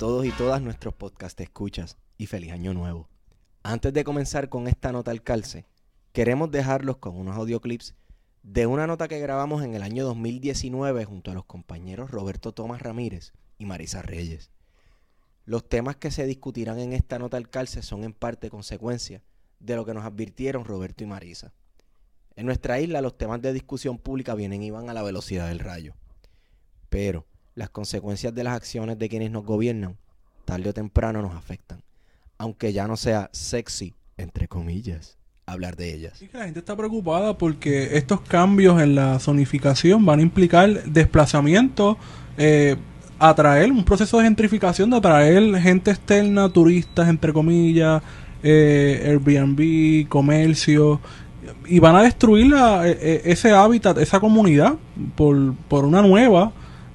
Todos y todas nuestros podcast escuchas y feliz año nuevo. Antes de comenzar con esta nota al calce, queremos dejarlos con unos audioclips de una nota que grabamos en el año 2019 junto a los compañeros Roberto Tomás Ramírez y Marisa Reyes. Los temas que se discutirán en esta nota al calce son en parte consecuencia de lo que nos advirtieron Roberto y Marisa. En nuestra isla los temas de discusión pública vienen y van a la velocidad del rayo. Pero las consecuencias de las acciones de quienes nos gobiernan, tarde o temprano nos afectan. Aunque ya no sea sexy, entre comillas, hablar de ellas. La gente está preocupada porque estos cambios en la zonificación van a implicar desplazamiento, eh, atraer un proceso de gentrificación, de atraer gente externa, turistas, entre comillas, eh, Airbnb, comercio, y van a destruir la- e- e- ese hábitat, esa comunidad, por, por una nueva,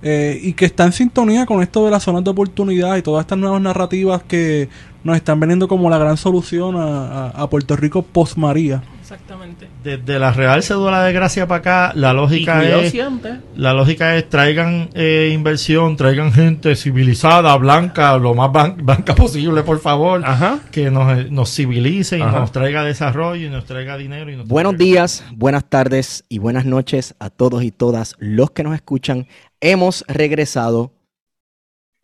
eh, y que está en sintonía con esto de las zonas de oportunidad y todas estas nuevas narrativas que nos están vendiendo como la gran solución a, a- a Puerto Rico post María. Exactamente. Desde la Real Cédula de Gracia para acá, la lógica es siempre. la lógica es traigan eh, inversión, traigan gente civilizada, blanca, lo más ban- blanca posible, por favor, Ajá. que nos, nos civilice y Ajá. nos traiga desarrollo y nos traiga dinero. Y nos Buenos traiga- días, buenas tardes y buenas noches a todos y todas los que nos escuchan. Hemos regresado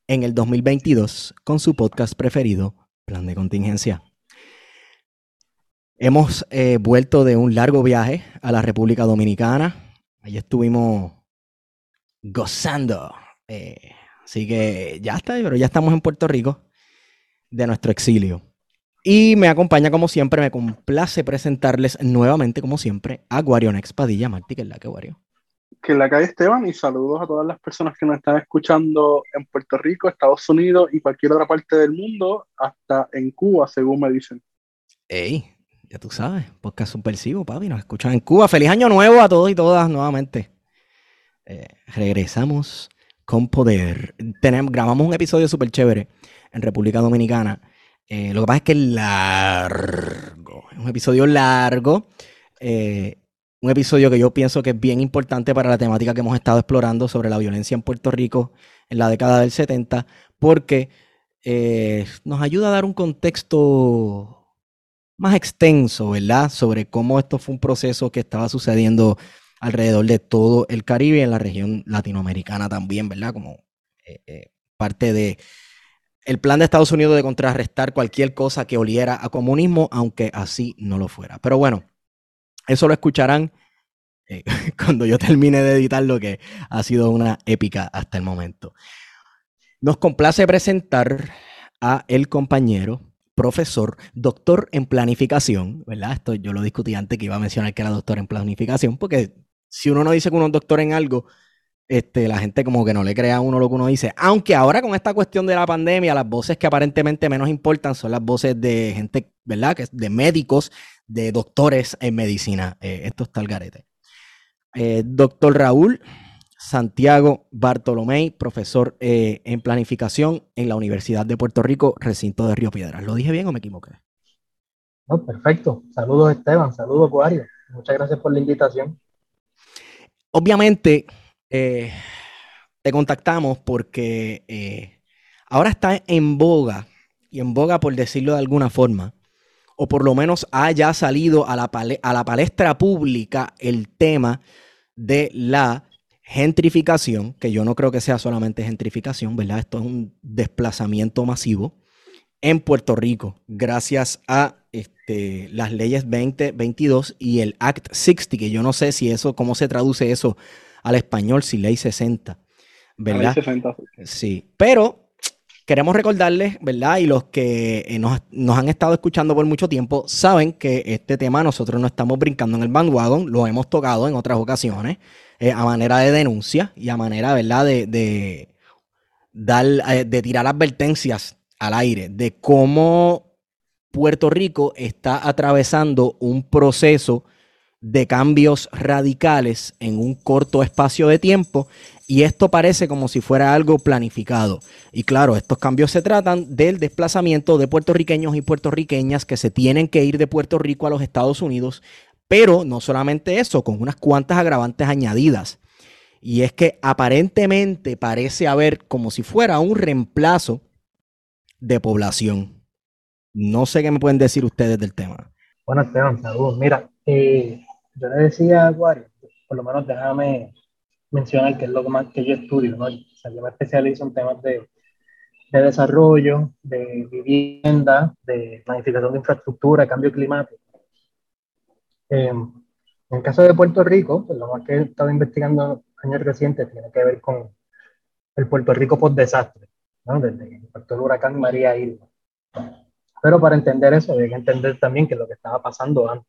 en el 2022 con su podcast preferido, Plan de Contingencia. Hemos eh, vuelto de un largo viaje a la República Dominicana. Allí estuvimos gozando. eh, así que ya está, pero ya estamos en Puerto Rico de nuestro exilio. Y me acompaña como siempre, me complace presentarles nuevamente, como siempre, a Guarionex Padilla. Martí, que es la que Guario. que la calle Esteban y saludos a todas las personas que nos están escuchando en Puerto Rico, Estados Unidos y cualquier otra parte del mundo, hasta en Cuba, según me dicen. Ey, ya tú sabes, podcast subversivo, papi. Nos escuchan en Cuba. Feliz año nuevo a todos y todas nuevamente. Eh, regresamos con poder. Tenemos, grabamos un episodio súper chévere en República Dominicana. Eh, lo que pasa es que es largo. Es un episodio largo. eh, un episodio que yo pienso que es bien importante para la temática que hemos estado explorando sobre la violencia en Puerto Rico en la década del 70, porque nos ayuda a dar un contexto más extenso, ¿verdad? Sobre cómo esto fue un proceso que estaba sucediendo alrededor de todo el Caribe y en la región latinoamericana también, ¿verdad? Como eh, eh, parte de el plan de Estados Unidos de contrarrestar cualquier cosa que oliera a comunismo, aunque así no lo fuera. Pero bueno, eso lo escucharán eh, cuando yo termine de editar lo que ha sido una épica hasta el momento. Nos complace presentar a el compañero, profesor, doctor en planificación, ¿verdad? Esto yo lo discutí antes que iba a mencionar que era doctor en planificación, porque si uno no dice que uno es doctor en algo, este, la gente como que no le crea a uno lo que uno dice. Aunque ahora con esta cuestión de la pandemia, las voces que aparentemente menos importan son las voces de gente, ¿verdad? Que de médicos, de doctores en medicina. Eh, esto está al garete. Eh, doctor Raúl Santiago Bartolomé, profesor eh, en planificación en la Universidad de Puerto Rico, recinto de Río Piedras. ¿Lo dije bien o me equivoqué? No, perfecto. Saludos Esteban, saludos Guario. Muchas gracias por la invitación. Obviamente, eh, te contactamos porque eh, ahora está en boga, y en boga por decirlo de alguna forma, o por lo menos haya salido a la, pale- a la palestra pública el tema de la gentrificación, que yo no creo que sea solamente gentrificación, ¿verdad? Esto es un desplazamiento masivo en Puerto Rico, gracias a este, las leyes 2022 y el Act 60, que yo no sé si eso, cómo se traduce eso al español, si ley 60, ¿verdad? Ley 60, sí. Pero queremos recordarles, ¿verdad? Y los que eh, nos, nos han estado escuchando por mucho tiempo saben que este tema nosotros no estamos brincando en el bandwagon, lo hemos tocado en otras ocasiones eh, a manera de denuncia y a manera, ¿verdad? De, de dar, eh, de tirar advertencias al aire de cómo Puerto Rico está atravesando un proceso de cambios radicales en un corto espacio de tiempo y esto parece como si fuera algo planificado. Y claro, estos cambios se tratan del desplazamiento de puertorriqueños y puertorriqueñas que se tienen que ir de Puerto Rico a los Estados Unidos, pero no solamente eso, con unas cuantas agravantes añadidas. Y es que aparentemente parece haber como si fuera un reemplazo de población. No sé qué me pueden decir ustedes del tema. Bueno, Esteban, saludos. Mira, eh, yo le decía a Guario, por lo menos déjame mencionar que es lo más que yo estudio, ¿no? O sea, yo me especializo en temas de, de desarrollo, de vivienda, de planificación de infraestructura, cambio climático. Eh, en el caso de Puerto Rico, pues lo más que he estado investigando años recientes tiene que ver con el Puerto Rico post desastre, ¿no? desde el impacto del huracán María Irma. Pero para entender eso, hay que entender también qué es lo que estaba pasando antes.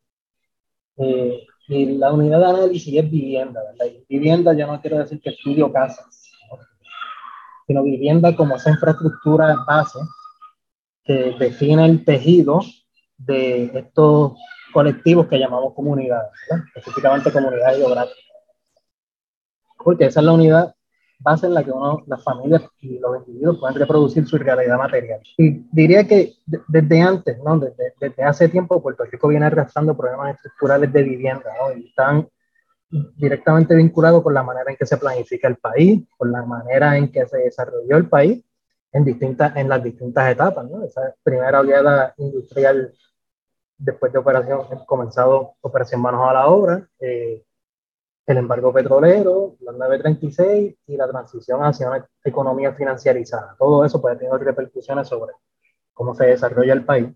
Eh, y la unidad de análisis es vivienda, ¿verdad? Y vivienda yo no quiero decir que estudio casas, ¿no? sino vivienda como esa infraestructura base que define el tejido de estos colectivos que llamamos comunidades, ¿verdad? específicamente comunidades geográficas. Porque esa es la unidad base en la que uno, las familias y los individuos pueden reproducir su realidad material. Y diría que de- desde antes, ¿no? desde, desde hace tiempo, Puerto Rico viene arrastrando problemas estructurales de vivienda, ¿no? y están directamente vinculados con la manera en que se planifica el país, con la manera en que se desarrolló el país en, distintas, en las distintas etapas. ¿no? Esa primera oleada industrial después de operación, comenzado Operación Manos a la Obra, eh, el embargo petrolero, la 936 y la transición hacia una economía financiarizada. Todo eso puede tener repercusiones sobre cómo se desarrolla el país.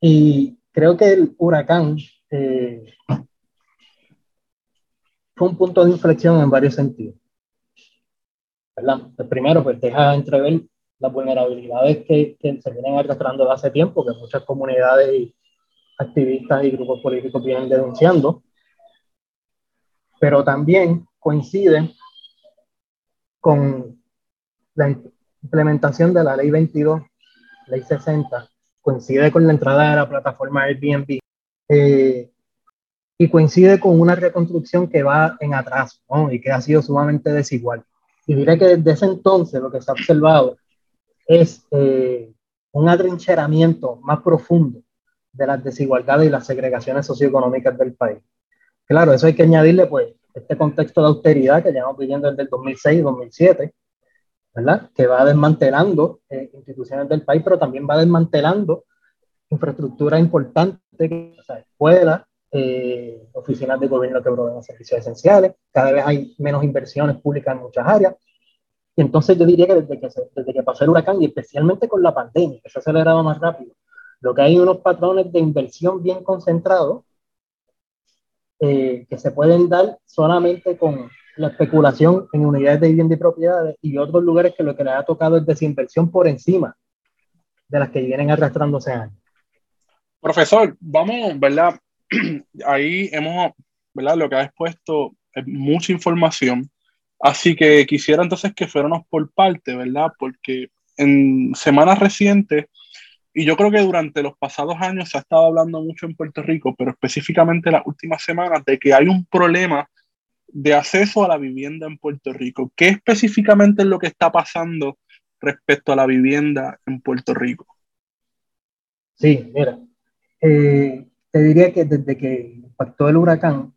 Y creo que el huracán eh, fue un punto de inflexión en varios sentidos. ¿verdad? El primero, pues deja entrever las vulnerabilidades que, que se vienen arrastrando de hace tiempo, que muchas comunidades y activistas y grupos políticos vienen denunciando pero también coincide con la implementación de la ley 22, ley 60, coincide con la entrada de la plataforma Airbnb eh, y coincide con una reconstrucción que va en atraso ¿no? y que ha sido sumamente desigual. Y diré que desde ese entonces lo que se ha observado es eh, un atrincheramiento más profundo de las desigualdades y las segregaciones socioeconómicas del país. Claro, eso hay que añadirle, pues, este contexto de austeridad que llevamos viviendo desde el 2006 y 2007, ¿verdad? Que va desmantelando eh, instituciones del país, pero también va desmantelando infraestructura importante, o sea, escuelas, eh, oficinas de gobierno que proveen servicios esenciales, cada vez hay menos inversiones públicas en muchas áreas. Entonces yo diría que desde que, se, desde que pasó el huracán, y especialmente con la pandemia, que se ha acelerado más rápido, lo que hay unos patrones de inversión bien concentrados eh, que se pueden dar solamente con la especulación en unidades de vivienda y propiedades y otros lugares que lo que les ha tocado es desinversión por encima de las que vienen arrastrándose años. Profesor, vamos, ¿verdad? Ahí hemos, ¿verdad? Lo que ha expuesto es mucha información. Así que quisiera entonces que fuéramos por parte, ¿verdad? Porque en semanas recientes, y yo creo que durante los pasados años se ha estado hablando mucho en Puerto Rico, pero específicamente las últimas semanas, de que hay un problema de acceso a la vivienda en Puerto Rico. ¿Qué específicamente es lo que está pasando respecto a la vivienda en Puerto Rico? Sí, mira, eh, te diría que desde que impactó el huracán,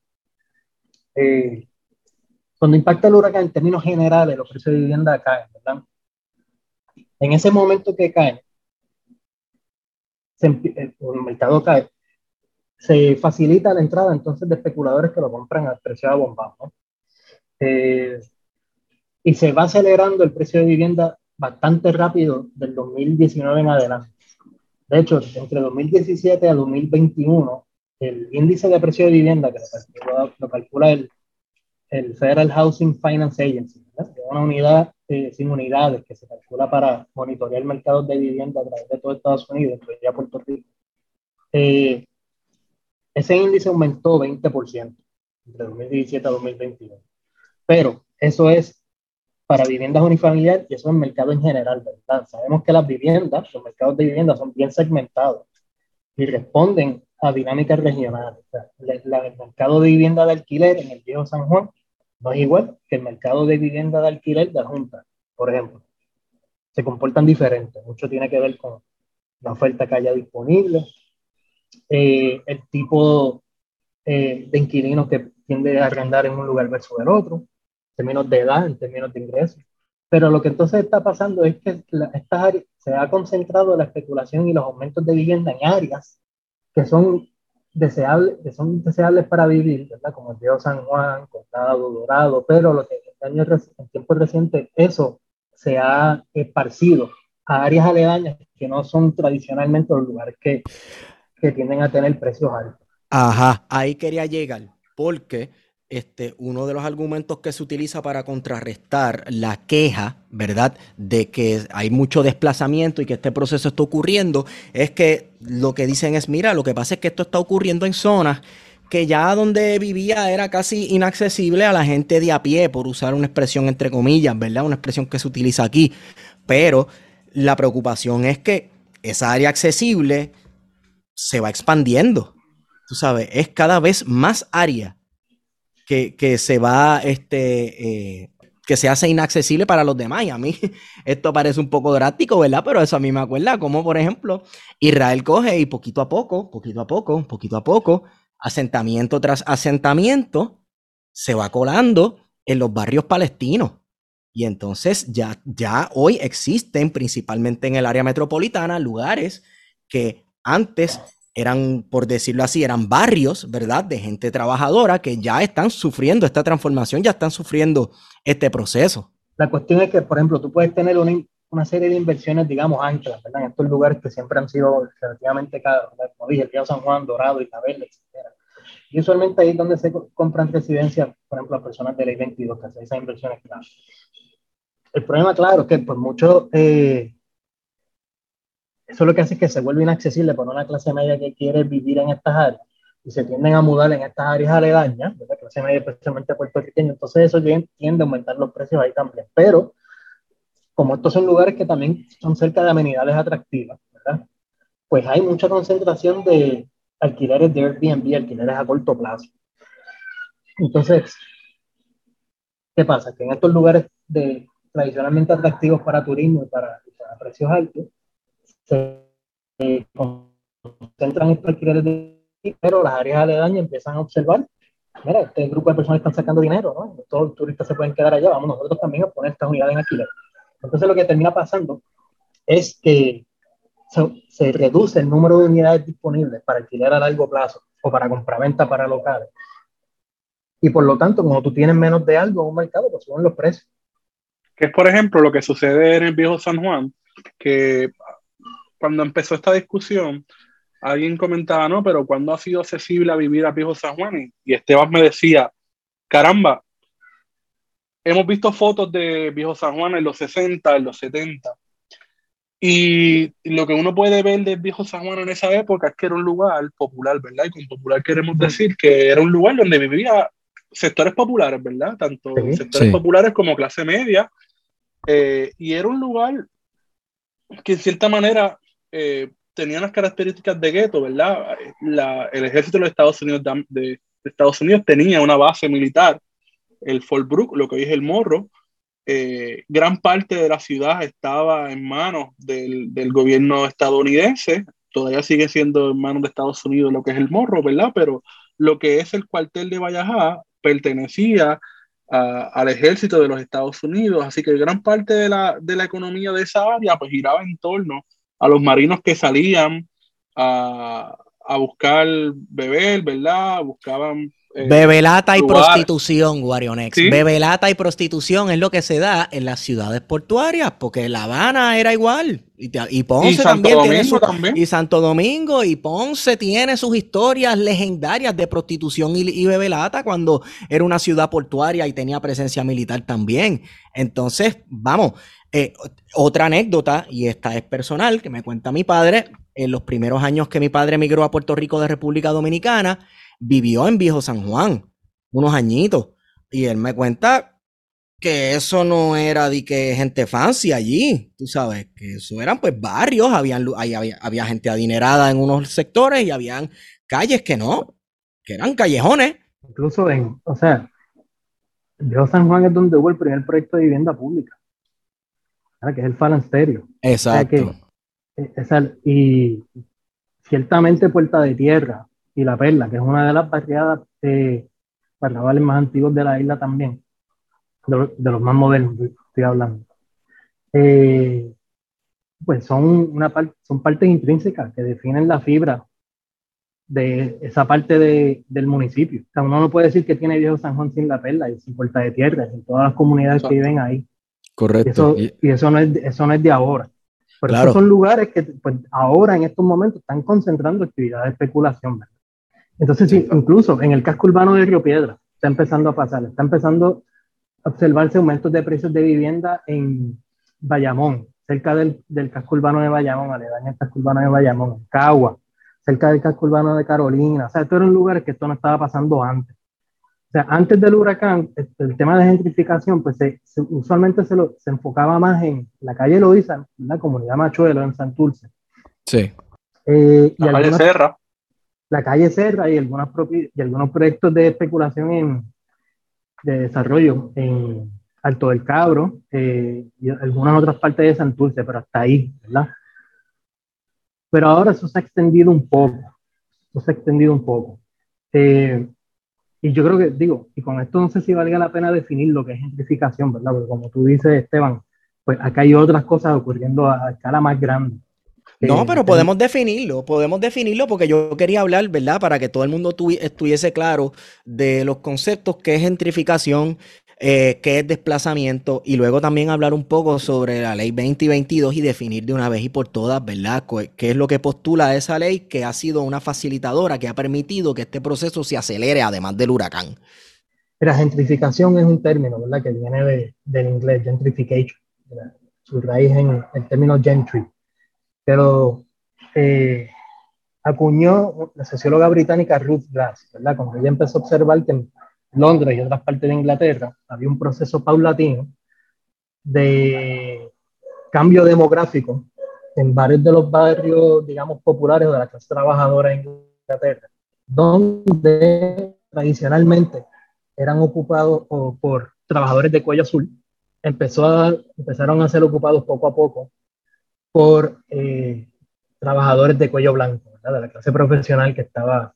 eh, cuando impacta el huracán en términos generales, los precios de vivienda caen, ¿verdad? En ese momento que caen, se, el mercado cae, se facilita la entrada entonces de especuladores que lo compran al precio de bombado, ¿no? Eh, y se va acelerando el precio de vivienda bastante rápido del 2019 en adelante. De hecho, entre 2017 a 2021, el índice de precio de vivienda que lo calcula, el, el, Federal Housing Finance Agency, una unidad eh, sin unidades que se calcula para monitorear el mercado de vivienda a través de todo Estados Unidos, incluiría Puerto Rico. Eh, ese índice aumentó 20% entre 2017 a 2021. Pero eso es para viviendas unifamiliares y eso es el mercado en general, ¿verdad? Sabemos que las viviendas, los mercados de vivienda son bien segmentados y responden a dinámicas regionales. el mercado de vivienda de alquiler en el viejo San Juan no es igual que el mercado de vivienda de alquiler de la Junta, por ejemplo. Se comportan diferentes. Mucho tiene que ver con la oferta que haya disponible, eh, el tipo eh, de inquilinos que tiende a arrendar en un lugar versus el otro, términos de edad, en términos de ingresos. Pero lo que entonces está pasando es que estas áreas, se ha concentrado la especulación y los aumentos de vivienda en áreas que son deseables, que son deseables para vivir, ¿verdad? Como el río San Juan, Condado, Dorado, pero lo que en, años, en tiempos recientes eso se ha esparcido a áreas aledañas que no son tradicionalmente los lugares que, que tienden a tener precios altos. Ajá, ahí quería llegar, porque este, uno de los argumentos que se utiliza para contrarrestar la queja, ¿verdad?, de que hay mucho desplazamiento y que este proceso está ocurriendo, es que lo que dicen es, mira, lo que pasa es que esto está ocurriendo en zonas que ya donde vivía era casi inaccesible a la gente de a pie, por usar una expresión entre comillas, ¿verdad? Una expresión que se utiliza aquí. Pero la preocupación es que esa área accesible se va expandiendo. Tú sabes, es cada vez más área que, se va, este, eh, que se hace inaccesible para los demás. Y a mí esto parece un poco drástico, ¿verdad? Pero eso a mí me acuerda como, por ejemplo, Israel coge y poquito a poco, poquito a poco, poquito a poco, asentamiento tras asentamiento, se va colando en los barrios palestinos. Y entonces ya, ya hoy existen, principalmente en el área metropolitana, lugares que antes eran, por decirlo así, eran barrios, ¿verdad? De gente trabajadora que ya están sufriendo esta transformación, ya están sufriendo este proceso. La cuestión es que, por ejemplo, tú puedes tener una, una serie de inversiones, digamos, anclas, ¿verdad? En estos lugares que siempre han sido relativamente caros, como dije, el Río San Juan, Dorado, Isabel, etc. Y usualmente ahí es donde se compran residencias, por ejemplo, a personas de ley 22 que hacen esas inversiones claras. El problema, claro, es que por mucho eh, eso lo que hace es que se vuelve inaccesible para una clase media que quiere vivir en estas áreas y se tienden a mudar en estas áreas aledañas, la clase media especialmente puertorriqueña, entonces eso tiende a aumentar los precios ahí también. Pero como estos son lugares que también son cerca de amenidades atractivas, ¿verdad? pues hay mucha concentración de alquileres de Airbnb, alquileres a corto plazo. Entonces, ¿qué pasa? Que en estos lugares de, tradicionalmente atractivos para turismo y para precios altos, se concentran en alquileres de pero las áreas aledañas empiezan a observar, mira, este grupo de personas están sacando dinero, ¿no? Todos los turistas se pueden quedar allá, vamos nosotros también a poner estas unidades en alquiler. Entonces lo que termina pasando es que se, reduce el número de unidades disponibles para alquiler a largo plazo o para compraventa para locales. Y por lo tanto, como tú tienes menos de algo en un mercado, pues suben los precios. Que es, por ejemplo, lo que sucede en el viejo San Juan, que cuando empezó esta discusión, alguien comentaba, no, pero ¿cuándo ha sido accesible a vivir a Viejo San Juan? Y Esteban me decía, caramba, hemos visto fotos de Viejo San Juan en los 60, en los 70. Y lo que uno puede ver de Viejo San Juan en esa época es que era un lugar popular, ¿verdad? Y con popular queremos decir que era un lugar donde vivía sectores populares, ¿verdad? Tanto sectores populares como clase media. Eh, y era un lugar que en cierta manera eh, tenían las características de gueto, ¿verdad? el ejército de los Estados Unidos, de, Estados Unidos tenía una base militar, el Fort Brooke, lo que hoy es el Morro. Eh, gran parte de la ciudad estaba en manos del, del, gobierno estadounidense, todavía sigue siendo en manos de Estados Unidos lo que es el Morro, ¿verdad? Pero lo que es el cuartel de Vallajá pertenecía al ejército de los Estados Unidos, así que gran parte de la, de la economía de esa área pues giraba en torno a los marinos que salían a, a buscar beber, ¿verdad? Buscaban eh, Bebelata y prostitución, Guarionex. Sí. Bebelata y prostitución es lo que se da en las ciudades portuarias, porque La Habana era igual. Y, Ponce Y también tiene Domingo su- también. Y Santo Domingo y Ponce tiene sus historias legendarias de prostitución y, y bebelata cuando era una ciudad portuaria y tenía presencia militar también. Entonces, vamos, eh, otra anécdota, y esta es personal, que me cuenta mi padre, en los primeros años que mi padre emigró a Puerto Rico de República Dominicana, vivió en Viejo San Juan, unos añitos, y él me cuenta que eso no era de que gente fancy allí, tú sabes, que eso eran pues barrios, habían, había, había gente adinerada en unos sectores y habían calles que no, que eran callejones. Incluso en, o sea, Viejo San Juan es donde hubo el primer proyecto de vivienda pública, ¿verdad? que es el Falan Stereo. Exacto. que- Eh, esa- y ciertamente Puerta de Tierra y La Perla, que es una de las barriadas, eh, barriales más antiguos de la isla también, de, lo- de los más modernos, estoy hablando. Eh, pues son, una par- son partes intrínsecas que definen la fibra de esa parte de- del municipio. O sea, uno no puede decir que tiene Viejo San Juan sin La Perla y sin Puerta de Tierra, sin todas las comunidades que viven ahí. Y Correcto. eso, Y- y eso, no, es, de- eso no es de ahora. Pero Claro. esos son lugares que pues, ahora, en estos momentos, están concentrando actividad de especulación. ¿verdad? Entonces, sí, incluso en el casco urbano de Río Piedra está empezando a pasar, está empezando a observarse aumentos de precios de vivienda en Bayamón, cerca del, del casco urbano de Bayamón, aledaño al casco urbano de Bayamón, en Cagua, cerca del casco urbano de Carolina. O sea, estos eran lugares que esto no estaba pasando antes. O sea, antes del huracán, el, el tema de gentrificación, pues se- se- usualmente se, lo- se enfocaba más en la calle Loíza, la comunidad Machuelo, en Santurce. Sí. Eh, y La calle algunas- Serra. La calle Serra y, algunas y algunos proyectos de especulación en, de desarrollo en Alto del Cabro eh, y algunas otras partes de Santurce, pero hasta ahí, ¿verdad? Pero ahora eso se ha extendido un poco, eso se ha extendido un poco. Eh, y yo creo que, digo, y con esto no sé si valga la pena definir lo que es gentrificación, ¿verdad? Porque como tú dices, Esteban, pues acá hay otras cosas ocurriendo a, a escala más grande. No, pero podemos definirlo, podemos definirlo porque yo quería hablar, ¿verdad? Para que todo el mundo tuvi- estuviese claro de los conceptos que es gentrificación, eh, qué es desplazamiento y luego también hablar un poco sobre la ley 20 y 22 y definir de una vez y por todas, ¿verdad? ¿Qué es lo que postula esa ley que ha sido una facilitadora que ha permitido que este proceso se acelere además del huracán? La gentrificación es un término, ¿verdad? Que viene de, del inglés, gentrification, ¿verdad? su raíz en el término gentry. Pero eh, acuñó la socióloga británica Ruth Glass, ¿verdad? Cuando ella empezó a observar que en Londres y otras partes de Inglaterra había un proceso paulatino de cambio demográfico en varios de los barrios, digamos, populares de la clase trabajadora en Inglaterra, donde tradicionalmente eran ocupados por trabajadores de cuello azul, empezó a, empezaron a ser ocupados poco a poco por eh, trabajadores de cuello blanco, ¿verdad? de la clase profesional que estaba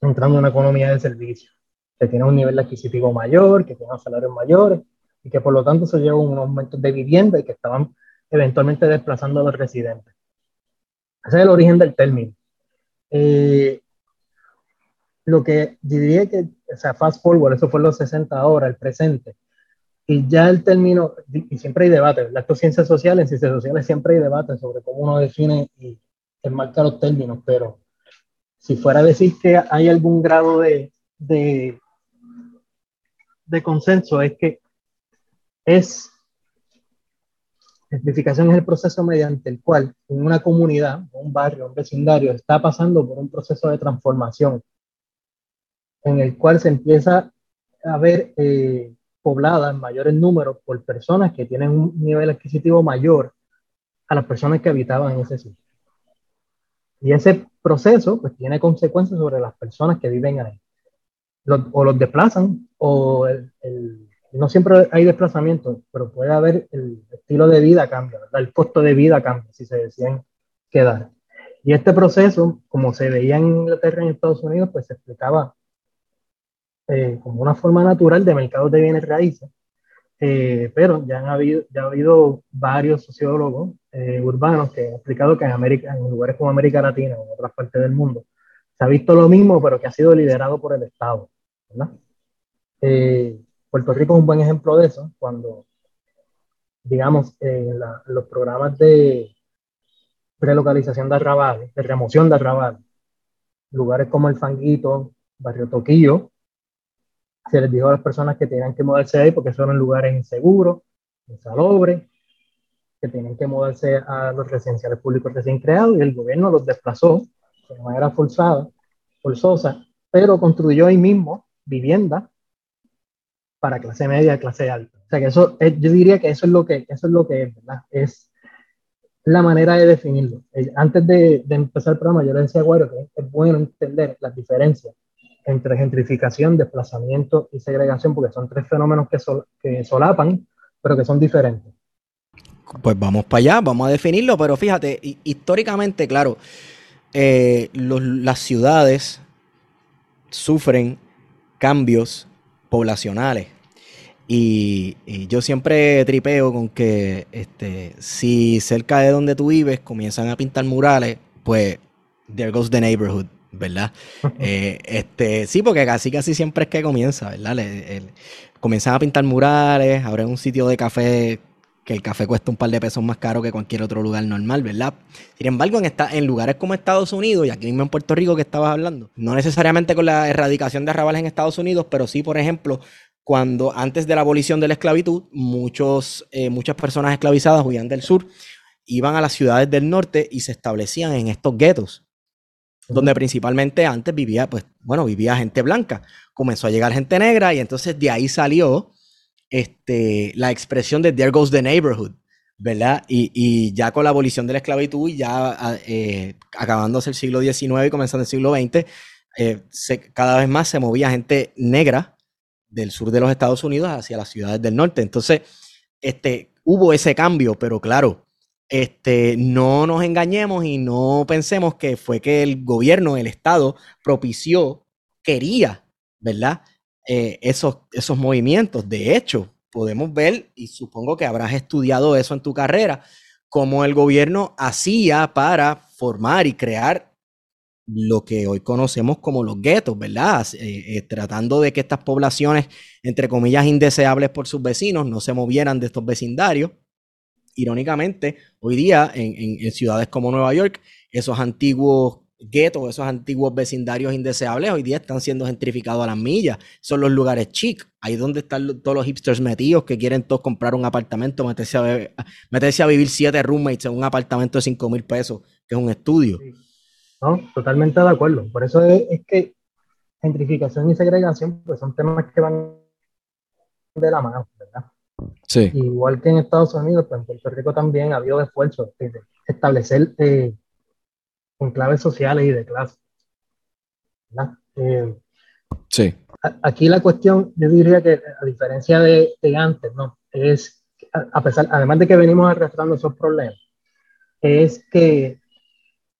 entrando en una economía de servicio, que tiene un nivel adquisitivo mayor, que tiene salarios mayores y que por lo tanto se lleva un aumento de vivienda y que estaban eventualmente desplazando a los residentes. Ese es el origen del término. Eh, lo que diría que, o sea, fast forward, eso fue en los 60 ahora, el presente, y ya el término, y siempre hay debate, ¿verdad? Esto es ciencias sociales, en ciencias sociales siempre hay debate sobre cómo uno define y enmarca los términos, pero si fuera a decir que hay algún grado de, de, de consenso, es que es, gentrificación es el proceso mediante el cual una comunidad, un barrio, un vecindario está pasando por un proceso de transformación en el cual se empieza a ver eh, poblada en mayores números por personas que tienen un nivel adquisitivo mayor a las personas que habitaban en ese sitio. Y ese proceso pues tiene consecuencias sobre las personas que viven ahí. Los, o los desplazan o el, el, no siempre hay desplazamiento, pero puede haber el estilo de vida cambia, ¿verdad? el costo de vida cambia si se deciden quedar. Y este proceso, como se veía en Inglaterra y en Estados Unidos, pues se explicaba eh, como una forma natural de mercados de bienes raíces, eh, pero ya, han habido, ya ha habido varios sociólogos eh, urbanos que han explicado que en, América, en lugares como América Latina o en otras partes del mundo se ha visto lo mismo, pero que ha sido liderado por el Estado. Eh, Puerto Rico es un buen ejemplo de eso, cuando, digamos, en los programas de relocalización de arrabales, de remoción de arrabales, lugares como el Fanguito, Barrio Toquillo, se les dijo a las personas que tenían que mudarse ahí porque son lugares inseguros, insalubres, que tienen que mudarse a los residenciales públicos recién creados y el gobierno los desplazó de manera forzada, forzosa, pero construyó ahí mismo vivienda para clase media, clase alta. O sea que eso, yo diría que eso es lo que, eso es lo que es, ¿verdad? Es la manera de definirlo. Eh, antes de, empezar el programa, yo le decía es bueno entender las diferencias entre gentrificación, desplazamiento y segregación, porque son tres fenómenos que, que solapan, pero que son diferentes. Pues vamos para allá, vamos a definirlo, pero fíjate, históricamente, claro, eh, las ciudades sufren cambios poblacionales. Y, yo siempre tripeo con que este, si cerca de donde tú vives comienzan a pintar murales, pues there goes the neighborhood, ¿verdad? Eh, este, sí, porque casi casi siempre es que comienza, ¿verdad? comienzan a pintar murales, abren un sitio de café que el café cuesta un par de pesos más caro que cualquier otro lugar normal, ¿verdad? Sin embargo, en, esta, en lugares como Estados Unidos, y aquí mismo en Puerto Rico que estabas hablando, no necesariamente con la erradicación de arrabales en Estados Unidos, pero sí, por ejemplo, cuando antes de la abolición de la esclavitud, muchos, eh, muchas personas esclavizadas huían del sur, iban a las ciudades del norte y se establecían en estos guetos, donde principalmente antes vivía, pues, bueno, vivía gente blanca. Comenzó a llegar gente negra y entonces de ahí salió este, la expresión de There Goes the Neighborhood, ¿verdad? Y, ya con la abolición de la esclavitud y ya ah, eh, acabándose el siglo XIX y comenzando el siglo XX, eh, cada vez más se movía gente negra del sur de los Estados Unidos hacia las ciudades del norte. Entonces, este, hubo ese cambio, pero claro, este, no nos engañemos y no pensemos que fue que el gobierno, el Estado, propició, quería, ¿verdad? Eh, esos, esos movimientos. De hecho, podemos ver, y supongo que habrás estudiado eso en tu carrera, cómo el gobierno hacía para formar y crear lo que hoy conocemos como los guetos, ¿verdad? Eh, eh, tratando de que estas poblaciones, entre comillas, indeseables por sus vecinos, no se movieran de estos vecindarios. Irónicamente, hoy día en ciudades como Nueva York, esos antiguos guetos, esos antiguos vecindarios indeseables, hoy día están siendo gentrificados a las millas. Son los lugares chic, ahí donde están todos los hipsters metidos que quieren todos comprar un apartamento, meterse a, a vivir siete roommates en un apartamento de cinco mil pesos, que es un estudio. No, totalmente de acuerdo. Por eso es, que gentrificación y segregación pues son temas que van de la mano. Sí. Igual que en Estados Unidos, pues en Puerto Rico también ha habido esfuerzos de establecer eh, con claves sociales y de clase. Eh, sí. aquí la cuestión, yo diría que a diferencia de, antes, ¿no? Es, a pesar, además de que venimos arrastrando esos problemas, es que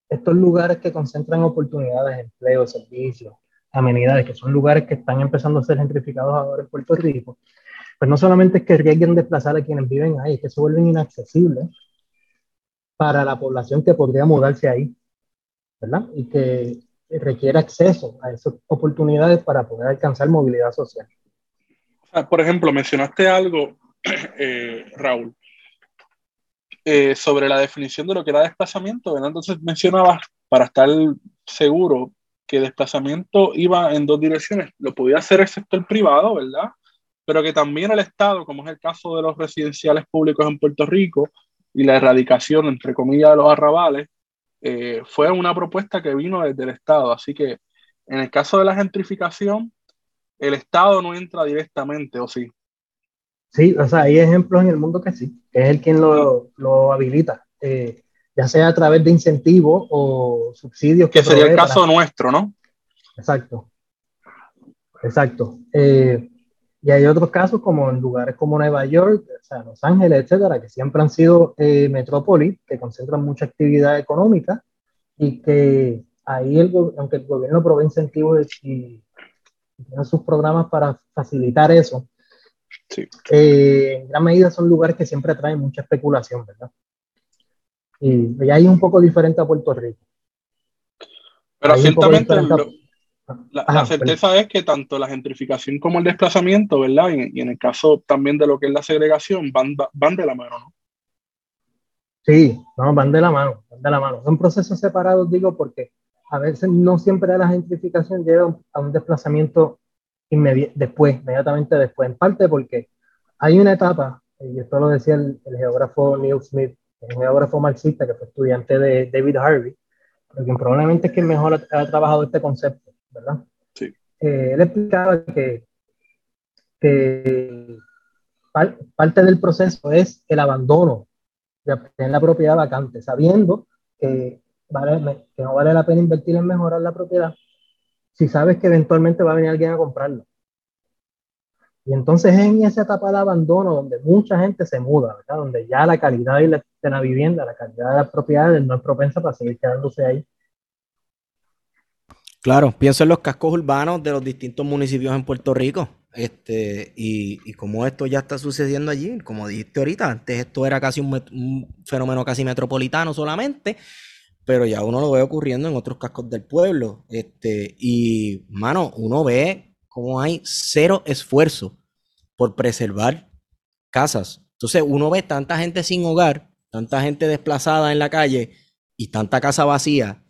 estos lugares que concentran oportunidades, empleo, servicios, amenidades, que son lugares que están empezando a ser gentrificados ahora en Puerto Rico, pues no solamente es que riesguen desplazar a quienes viven ahí, es que se vuelven inaccesibles para la población que podría mudarse ahí. ¿verdad? Y que requiere acceso a esas oportunidades para poder alcanzar movilidad social. Por ejemplo, mencionaste algo, eh, Raúl, eh, sobre la definición de lo que era desplazamiento, ¿verdad? Entonces mencionabas, para estar seguro, que desplazamiento iba en dos direcciones. Lo podía hacer el sector privado, ¿verdad? Pero que también el Estado, como es el caso de los residenciales públicos en Puerto Rico y la erradicación, entre comillas, de los arrabales, eh, fue una propuesta que vino desde el Estado. Así que en el caso de la gentrificación, el Estado no entra directamente, ¿o sí? Sí, o sea, hay ejemplos en el mundo que sí, que es el quien lo, lo habilita, eh, ya sea a través de incentivos o subsidios. Que, sería el caso nuestro, ¿no? Exacto. Exacto. Eh, y hay otros casos como en lugares como Nueva York, o sea, Los Ángeles, etcétera, que siempre han sido eh, metrópolis, que concentran mucha actividad económica y que ahí, el, aunque el gobierno provee incentivos y, tiene sus programas para facilitar eso, sí. Eh, en gran medida son lugares que siempre atraen mucha especulación, ¿verdad? Y, ahí es un poco diferente a Puerto Rico. Pero ciertamente La, Ajá, la certeza es que tanto la gentrificación como el desplazamiento, ¿verdad? Y, y en el caso también de lo que es la segregación, van, van de la mano, ¿no? Sí, no, van de la mano, van de la mano. Son procesos separados, digo, porque a veces no siempre la gentrificación lleva a un desplazamiento inmedi- después, inmediatamente después. En parte porque hay una etapa, y esto lo decía el, el geógrafo Neil Smith, un geógrafo marxista que fue estudiante de David Harvey, pero quien probablemente es quien mejor ha, ha trabajado este concepto, ¿verdad? Sí. Eh, él explicaba que, que par- parte del proceso es el abandono de obtener la propiedad vacante, sabiendo que, vale, que no vale la pena invertir en mejorar la propiedad si sabes que eventualmente va a venir alguien a comprarlo. Y entonces es en esa etapa de abandono donde mucha gente se muda, ¿verdad? donde ya la calidad de la, de la vivienda, la calidad de las propiedades no es propensa para seguir quedándose ahí. Claro, pienso en los cascos urbanos de los distintos municipios en Puerto Rico. Este, y, y como esto ya está sucediendo allí, como dijiste ahorita, antes esto era casi un, un fenómeno casi metropolitano solamente, pero ya uno lo ve ocurriendo en otros cascos del pueblo. Este, y, mano, uno ve cómo hay cero esfuerzo por preservar casas. Entonces, uno ve tanta gente sin hogar, tanta gente desplazada en la calle y tanta casa vacía,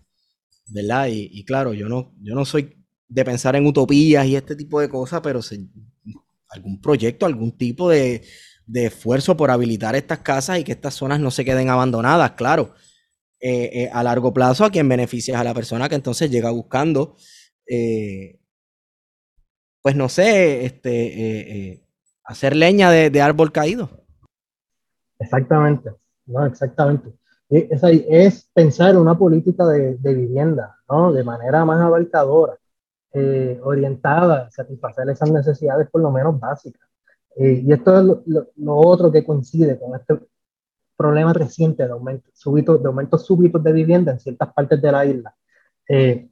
¿verdad? Y, y claro, yo no, yo no soy de pensar en utopías y este tipo de cosas, pero algún proyecto, algún tipo de, esfuerzo por habilitar estas casas y que estas zonas no se queden abandonadas, claro. Eh, eh, a largo plazo, a quien beneficia es a la persona que entonces llega buscando, eh, pues no sé, este, hacer leña de, de árbol caído. Exactamente, no, exactamente. Es, es pensar una política de, de vivienda, ¿no? De manera más abarcadora, eh, orientada a satisfacer esas necesidades por lo menos básicas. Eh, y esto es lo, lo- lo otro que coincide con este problema reciente de, aumento, súbito, de aumentos súbitos de vivienda en ciertas partes de la isla. Eh,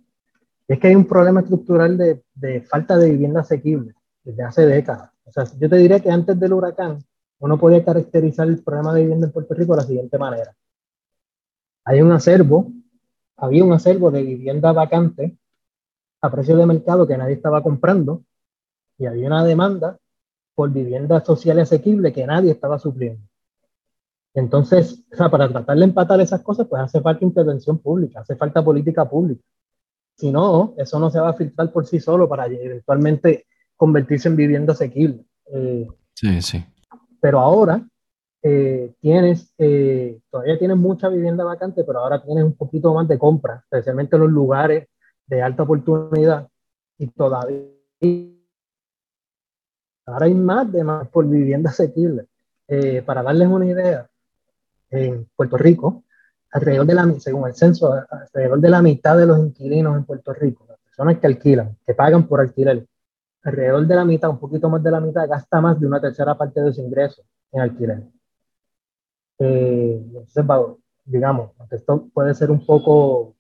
es que hay un problema estructural de, de falta de vivienda asequible desde hace décadas. O sea, yo te diré que antes del huracán, uno podía caracterizar el problema de vivienda en Puerto Rico de la siguiente manera. Hay un acervo, había un acervo de vivienda vacante a precio de mercado que nadie estaba comprando y había una demanda por vivienda social asequible que nadie estaba supliendo. Entonces, o sea, para tratar de empatar esas cosas, pues hace falta intervención pública, hace falta política pública. Si no, eso no se va a filtrar por sí solo para eventualmente convertirse en vivienda asequible. Eh, Sí, sí. pero ahora eh, tienes, eh, todavía tienes mucha vivienda vacante, pero ahora tienes un poquito más de compra, especialmente en los lugares de alta oportunidad. Y todavía ahora hay más demanda por vivienda asequible. Eh, para darles una idea, en Puerto Rico, alrededor de la, según el censo, alrededor de la mitad de los inquilinos en Puerto Rico, las personas que alquilan, que pagan por alquiler, alrededor de la mitad, un poquito más de la mitad, gasta más de una tercera parte de su ingreso en alquiler. Eh, entonces, va- digamos, esto puede ser un poco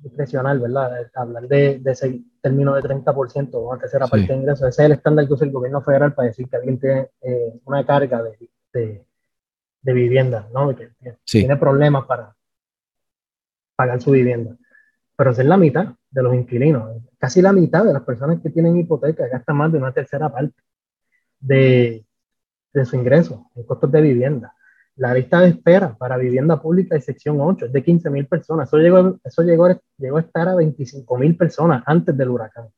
discrecional, ¿verdad? Hablar de, de ese término de 30% o una tercera Sí. parte de ingresos, ese es el estándar que usa el gobierno federal para decir que alguien tiene eh, una carga de, de, de vivienda, ¿no? Que, que Sí. tiene problemas para pagar su vivienda. Pero es la mitad de los inquilinos. Casi la mitad de las personas que tienen hipoteca gastan más de una tercera parte de, de su ingreso en costos de vivienda. La lista de espera para vivienda pública de sección 8 es de 15 mil personas. Eso llegó, eso llegó, llegó a estar a 25 mil personas antes del huracán.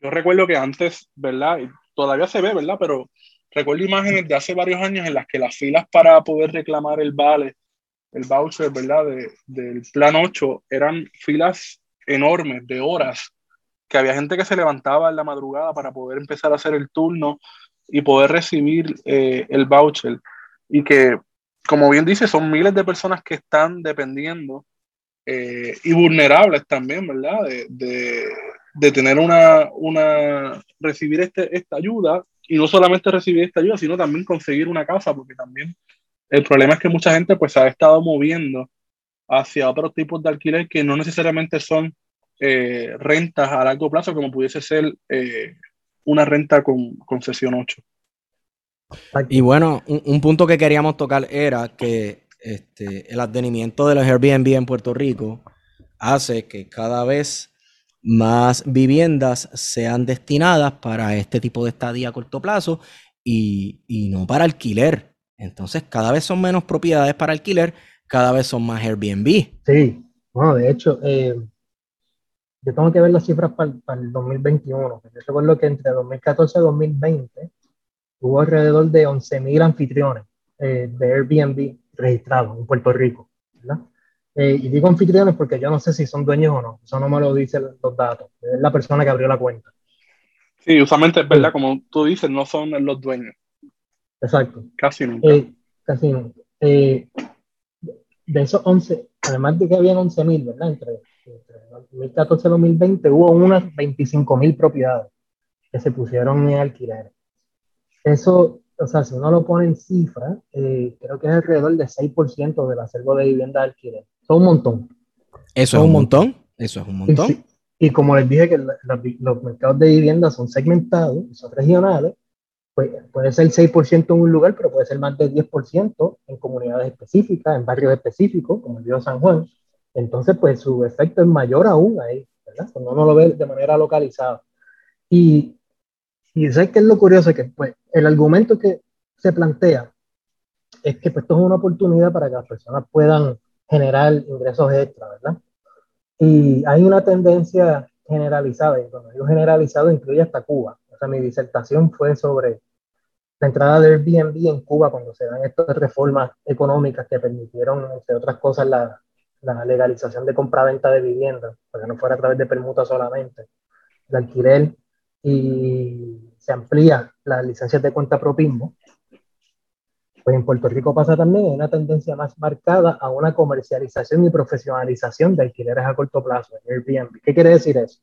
Yo recuerdo que antes, ¿verdad? Todavía se ve, ¿verdad? Pero recuerdo imágenes de hace varios años en las que las filas para poder reclamar el vale, el voucher, ¿verdad? De, del plan 8, eran filas enormes de horas, que había gente que se levantaba en la madrugada para poder empezar a hacer el turno y poder recibir eh, el voucher. Y que, como bien dice, son miles de personas que están dependiendo eh, y vulnerables también, ¿verdad? De, de, de tener una, una, recibir este, esta ayuda y no solamente recibir esta ayuda, sino también conseguir una casa, porque también el problema es que mucha gente pues se ha estado moviendo hacia otros tipos de alquiler que no necesariamente son eh, rentas a largo plazo, como pudiese ser eh, una renta con, con sesión 8. Y bueno, un, un punto que queríamos tocar era que este, el advenimiento de los Airbnb en Puerto Rico hace que cada vez más viviendas sean destinadas para este tipo de estadía a corto plazo y, y no para alquiler. Entonces, cada vez son menos propiedades para alquiler, cada vez son más Airbnb. Sí, bueno, de hecho, eh, yo tengo que ver las cifras para, el 2021. Yo recuerdo que entre 2014 y 2020 hubo alrededor de 11.000 anfitriones eh, de Airbnb registrados en Puerto Rico. ¿verdad? Eh, y digo anfitriones porque yo no sé si son dueños o no. Eso no me lo dicen los datos. Es la persona que abrió la cuenta. Sí, usualmente es verdad, como tú dices, no son los dueños. Exacto. Casi nunca. Eh, casi nunca. de esos 11, además de que habían 11.000, ¿verdad? Entre, entre 2014 y 2020 hubo unas 25.000 propiedades que se pusieron en alquiler. Eso, o sea, si uno lo pone en cifra, eh, creo que es alrededor del 6% del acervo de vivienda de alquiler. Es un montón. Eso es un montón. Eso es un montón. Y, como les dije que los mercados de vivienda son segmentados, son regionales, pues puede ser 6% en un lugar, pero puede ser más del 10% en comunidades específicas, en barrios específicos, como el río San Juan. Entonces, pues su efecto es mayor aún ahí, ¿verdad? Cuando uno lo ve de manera localizada. Y, y sé que es lo curioso, que pues el argumento que se plantea es que pues, esto es una oportunidad para que las personas puedan generar ingresos extra, ¿verdad? Y hay una tendencia generalizada, y cuando digo generalizado incluye hasta Cuba. O sea, mi disertación fue sobre la entrada de Airbnb en Cuba cuando se dan estas reformas económicas que permitieron, entre otras cosas, la, la legalización de compra-venta de viviendas, para que no fuera a través de permuta solamente, el alquiler y se amplía las licencias de cuenta propismo. Pues en Puerto Rico pasa también, hay una tendencia más marcada a una comercialización y profesionalización de alquileres a corto plazo, Airbnb. ¿Qué quiere decir eso?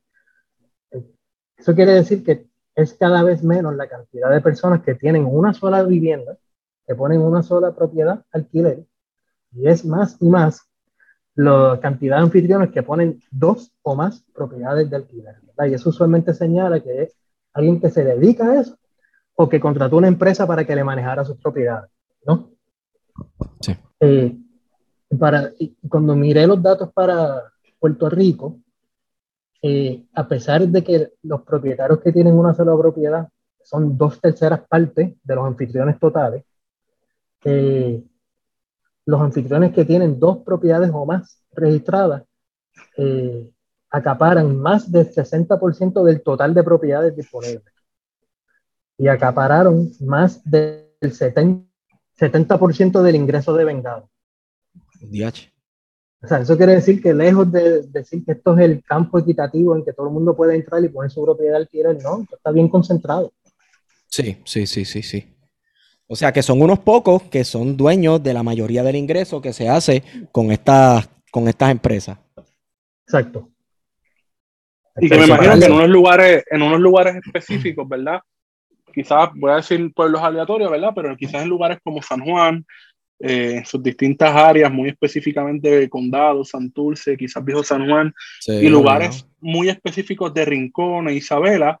Eso quiere decir que es cada vez menos la cantidad de personas que tienen una sola vivienda, que ponen una sola propiedad alquiler, y es más y más la cantidad de anfitriones que ponen dos o más propiedades de alquiler. Y eso usualmente señala que alguien que se dedica a eso o que contrató una empresa para que le manejara sus propiedades, ¿no? Sí. Eh, para, cuando miré los datos para Puerto Rico, eh, a pesar de que los propietarios que tienen una sola propiedad son dos terceras partes de los anfitriones totales, eh, los anfitriones que tienen dos propiedades o más registradas eh, acaparan más del 60% del total de propiedades disponibles. Y acapararon más del 70%, del ingreso de vengado. O sea, eso quiere decir que lejos de decir que esto es el campo equitativo en que todo el mundo puede entrar y poner su propiedad alquiler, no, está bien concentrado. Sí, sí, sí, sí, sí. O sea que son unos pocos que son dueños de la mayoría del ingreso que se hace con estas, con estas empresas. Exacto. Y que me imagino que en unos lugares, en unos lugares específicos, ¿verdad? Quizás voy a decir pueblos aleatorios, ¿verdad? Pero quizás en lugares como San Juan, eh, en sus distintas áreas, muy específicamente Condado, Santurce, quizás Viejo San Juan, y lugares muy específicos de Rincón e Isabela,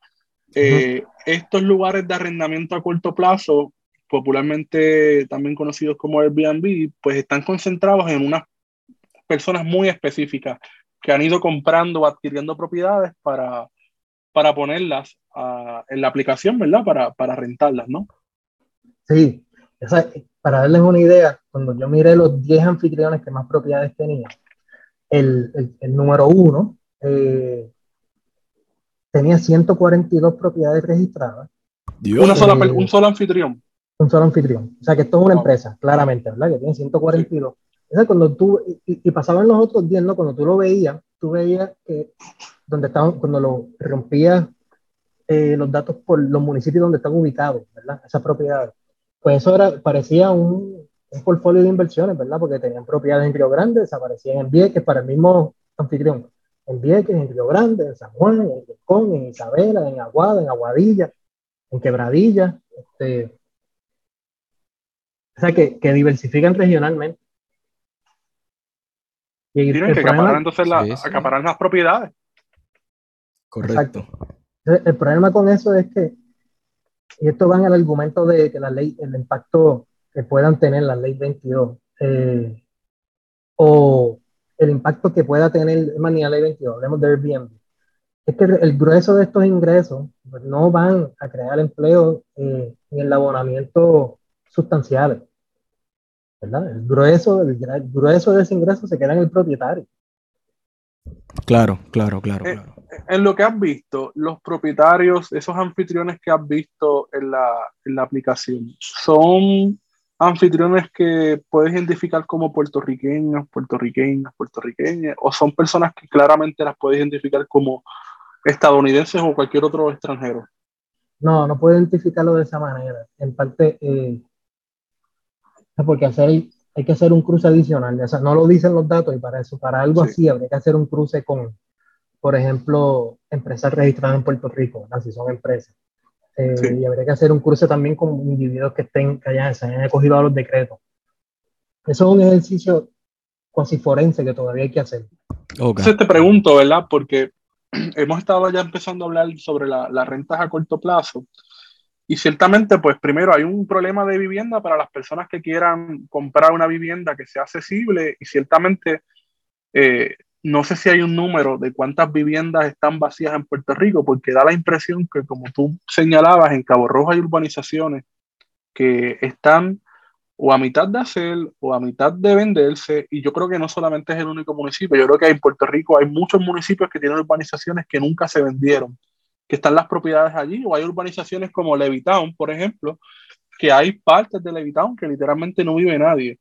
eh, estos lugares de arrendamiento a corto plazo popularmente también conocidos como Airbnb, pues están concentrados en unas personas muy específicas que han ido comprando o adquiriendo propiedades para, para ponerlas ah, en la aplicación, ¿verdad? Para, para rentarlas, ¿no? Sí, para darles una idea, cuando yo miré los 10 anfitriones que más propiedades tenían, el, el, número uno eh, tenía 142 propiedades registradas. Una sola, eh, un solo anfitrión un solo anfitrión. O sea que esto es una empresa, claramente, ¿verdad? Que tiene 142. Cuando tú, y, pasaban los otros días, ¿no? Cuando tú lo veías, tú veías que donde estaban, cuando lo rompías eh, los datos por los municipios donde están ubicados, ¿verdad? Esas propiedades. Pues eso era, parecía un, un portfolio de inversiones, ¿verdad? Porque tenían propiedades en Río Grande, desaparecían en Vieques para el mismo anfitrión. En Vieques, en Río Grande, en San Juan, en Rincón, en Isabela, en Aguada, en Aguadilla, en Quebradilla, este, o sea, que, que diversifican regionalmente. Y Tienen que acaparar entonces acaparar las propiedades. Correcto. El problema con eso es que, y esto va en el argumento de que la ley, el impacto que puedan tener la ley 22, eh, o el impacto que pueda tener, más ni la ley 22, hablemos de Airbnb, es que el grueso de estos ingresos pues, no van a crear empleo eh, en el abonamiento sustanciales. ¿Verdad? El grueso, el, grueso de ese ingreso se queda en el propietario. Claro, claro, claro, Eh, claro. En lo que has visto, los propietarios, esos anfitriones que has visto en la, en la aplicación, ¿son anfitriones que puedes identificar como puertorriqueños, puertorriqueñas, puertorriqueñas, o son personas que claramente las puedes identificar como estadounidenses o cualquier otro extranjero? No, no puedo identificarlo de esa manera. En parte, eh, porque hacer, hay que hacer un cruce adicional. O sea, no lo dicen los datos y para eso, para algo Sí. así, habría que hacer un cruce con, por ejemplo, empresas registradas en Puerto Rico, ¿verdad? si son empresas. Eh, Sí. Y habría que hacer un cruce también con individuos que estén, que hayan, se hayan acogido a los decretos. Eso es un ejercicio cuasi forense que todavía hay que hacer. Ok. Entonces te pregunto, ¿verdad? Porque hemos estado ya empezando a hablar sobre la- las rentas a corto plazo. Y ciertamente, pues primero hay un problema de vivienda para las personas que quieran comprar una vivienda que sea accesible y ciertamente eh, no sé si hay un número de cuántas viviendas están vacías en Puerto Rico, porque da la impresión que como tú señalabas, en Cabo Rojo hay urbanizaciones que están o a mitad de hacer o a mitad de venderse, y yo creo que no solamente es el único municipio, yo creo que en Puerto Rico hay muchos municipios que tienen urbanizaciones que nunca se vendieron, que están las propiedades allí, o hay urbanizaciones como Levittown, por ejemplo, que hay partes de Levittown que literalmente no vive nadie.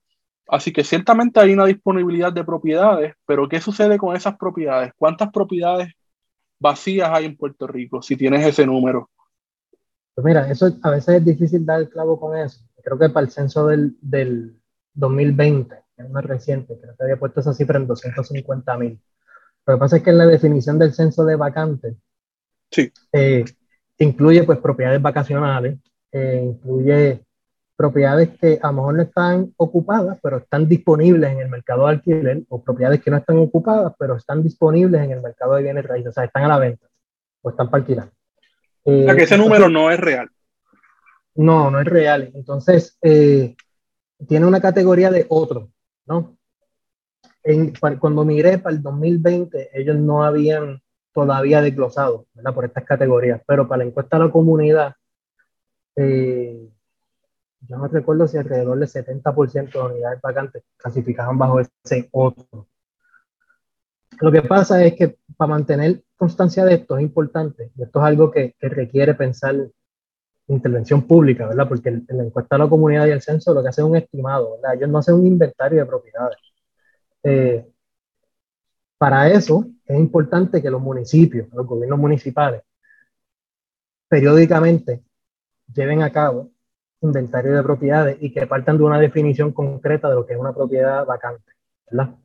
Así que ciertamente hay una disponibilidad de propiedades, pero ¿qué sucede con esas propiedades? ¿Cuántas propiedades vacías hay en Puerto Rico si tienes ese número? Pues mira, eso a veces es difícil dar el clavo con eso. Creo que para el censo del, del 2020, que es más reciente, creo que había puesto esa cifra en 250 mil. Lo que pasa es que en la definición del censo de vacante Sí. eh, incluye pues propiedades vacacionales, eh, incluye propiedades que a lo mejor no están ocupadas, pero están disponibles en el mercado de alquiler, o propiedades que no están ocupadas, pero están disponibles en el mercado de bienes raíces, o sea, están a la venta o están para alquilar. O sea, que ese Eh, número no es real. no, no es real. Entonces, eh, tiene una categoría de otro, ¿no? En- cuando miré para el 2020, ellos no habían todavía desglosado, ¿verdad? Por estas categorías, pero para la encuesta de la comunidad, eh, yo no recuerdo si alrededor del 70% de unidades vacantes clasificaban bajo ese otro. Lo que pasa es que para mantener constancia de esto es importante, y esto es algo que, que requiere pensar intervención pública, ¿verdad? Porque la encuesta de la comunidad y el censo lo que hace es un estimado, ¿verdad? Ellos no hacen un inventario de propiedades. Eh, para eso es importante que los municipios, los gobiernos municipales, periódicamente lleven a cabo inventario de propiedades y que partan de una definición concreta de lo que es una propiedad vacante, ¿verdad?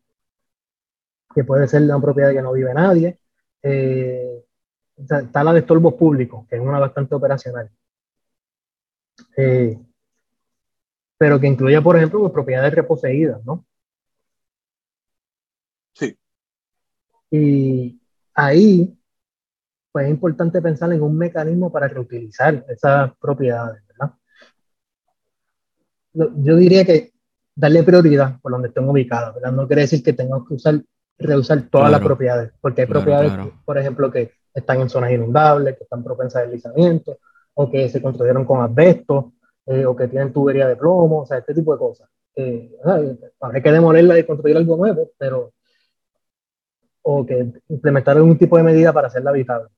Que puede ser una propiedad que no vive nadie. eh, está la de estorbos públicos, que es una bastante operacional. Eh, pero que incluye, por ejemplo, pues, propiedades reposeídas, ¿no? Sí. Y ahí, pues es importante pensar en un mecanismo para reutilizar esas propiedades, ¿verdad? Yo, diría que darle prioridad por donde estén ubicadas, ¿verdad? No quiere decir que tengamos que usar, reusar todas las Claro. propiedades, porque hay Claro, propiedades, claro. por ejemplo, que están en zonas inundables, que están propensas a deslizamiento, o que se construyeron con asbesto, eh, o que tienen tubería de plomo, o sea, este tipo de cosas. Eh. Habrá que demolerla y construir algo nuevo, pero o que implementar algún tipo de medida para hacerla habitable.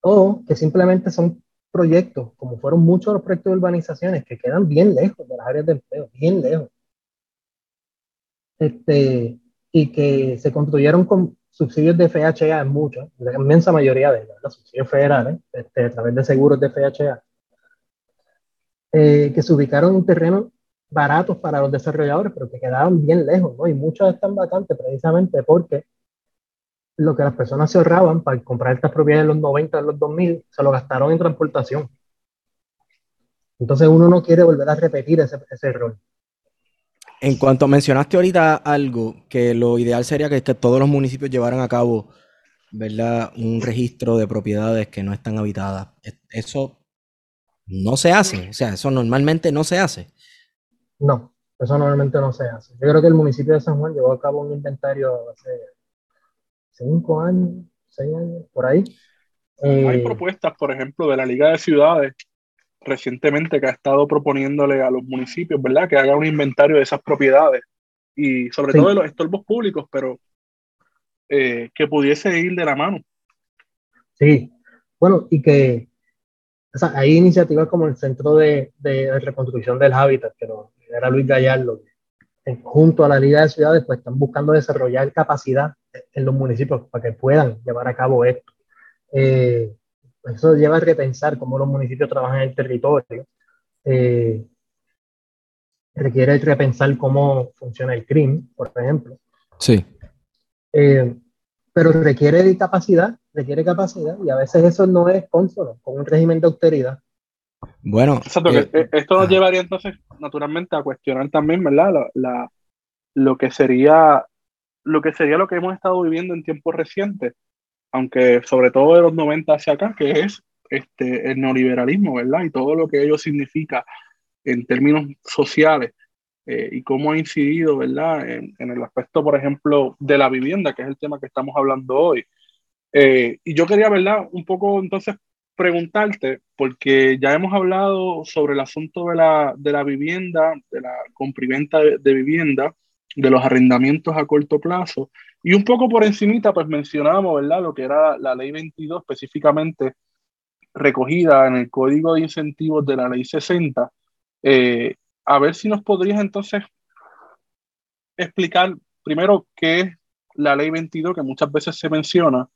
O que simplemente son proyectos, como fueron muchos los proyectos de urbanizaciones, que quedan bien lejos de las áreas de empleo, bien lejos. Este, y que se construyeron con subsidios de FHA en muchos, la inmensa mayoría de ellos, los subsidios federales, este, a través de seguros de FHA, eh, que se ubicaron en terrenos baratos para los desarrolladores, pero que quedaban bien lejos, ¿no? Y muchos están vacantes precisamente porque lo que las personas se ahorraban para comprar estas propiedades en los 90, en los 2000, se lo gastaron en transportación. Entonces uno no quiere volver a repetir ese, ese error. En cuanto mencionaste ahorita algo, que lo ideal sería que, que todos los municipios llevaran a cabo, ¿verdad? Un registro de propiedades que no están habitadas. Es- Eso no se hace, o sea, eso normalmente no se hace. No, eso normalmente no se hace. Yo creo que el municipio de San Juan llevó a cabo un inventario hace cinco años, seis años, por ahí. Hay Eh, propuestas, por ejemplo, de la Liga de Ciudades recientemente que ha estado proponiéndole a los municipios, ¿verdad? Que hagan un inventario de esas propiedades y sobre Sí. todo de los estorbos públicos, pero eh, que pudiese ir de la mano. Sí, bueno, y que o sea, hay iniciativas como el Centro de, de Reconstrucción del Hábitat, que era Luis Gallardo, que junto a la Liga de Ciudades, pues están buscando desarrollar capacidad en los municipios para que puedan llevar a cabo esto. Eh, eso lleva a repensar cómo los municipios trabajan en el territorio. Eh, requiere repensar cómo funciona el crimen, por ejemplo. Sí. Eh, pero requiere capacidad, requiere capacidad, y a veces eso no es consono con un régimen de austeridad. Bueno, Exacto, eh, que, eh, esto nos llevaría entonces naturalmente a cuestionar también, ¿verdad? La, la- lo que sería lo que sería lo que hemos estado viviendo en tiempos recientes, aunque sobre todo de los 90 hacia acá, que es este, el neoliberalismo, ¿verdad? Y todo lo que ello significa en términos sociales eh, y cómo ha incidido, ¿verdad? En, en el aspecto, por ejemplo, de la vivienda, que es el tema que estamos hablando hoy. Eh, y yo quería, ¿verdad? Un poco entonces preguntarte, porque ya hemos hablado sobre el asunto de la, de la vivienda, de la compra-y-venta de, vivienda, de los arrendamientos a corto plazo, y un poco por encimita, pues mencionábamos, ¿verdad? Lo que era la ley 22 específicamente recogida en el Código de Incentivos de la ley 60. Eh, a ver si nos podrías entonces explicar primero qué es la ley 22, que muchas veces se menciona,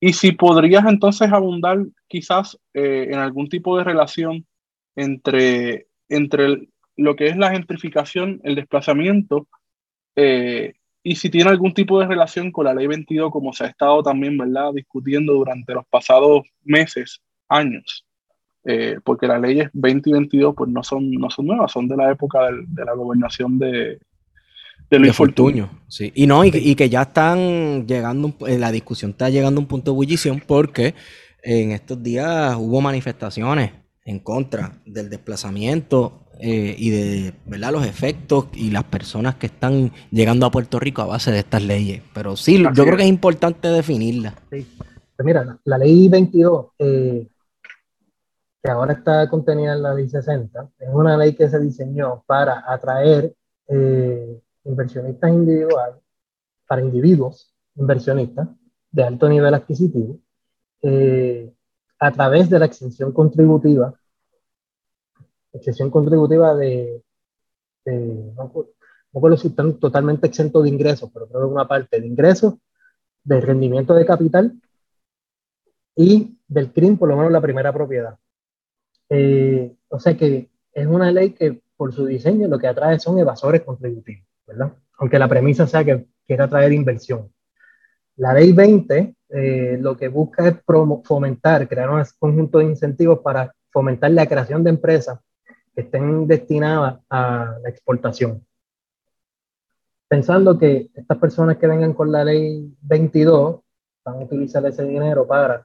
y si podrías entonces abundar quizás eh, en algún tipo de relación entre, entre lo que es la gentrificación, el desplazamiento, eh, y si tiene algún tipo de relación con la ley 22, como se ha estado también, ¿verdad?, discutiendo durante los pasados meses, años. Eh, porque las leyes 20 y 22 pues no son, no son nuevas, son de la época de la gobernación de, de de Luis Fortuño. Fortuño. Sí. Y no, y, que- y que ya están llegando, eh, la discusión está llegando a un punto de ebullición porque en estos días hubo manifestaciones en contra del desplazamiento eh, y de ¿verdad? los efectos y las personas que están llegando a Puerto Rico a base de estas leyes. Pero sí, Así yo creo que es importante definirlas. Sí. Pues mira, la, la ley 22, eh, que ahora está contenida en la ley 60, es una ley que se diseñó para atraer eh, inversionistas individuales, para individuos inversionistas de alto nivel adquisitivo, eh, a través de la exención contributiva, exención contributiva de, no, no recuerdo si están totalmente exentos de ingresos, pero creo que una parte de ingresos, de rendimiento de capital y del CRIM, por lo menos la primera propiedad. Eh, o sea que es una ley que por su diseño lo que atrae son evasores contributivos, ¿verdad? Aunque la premisa sea que quiere atraer inversión. La ley 20 eh, lo que busca es fomentar, crear un conjunto de incentivos para fomentar la creación de empresas que estén destinadas a la exportación. Pensando que estas personas que vengan con la ley 22 van a utilizar ese dinero para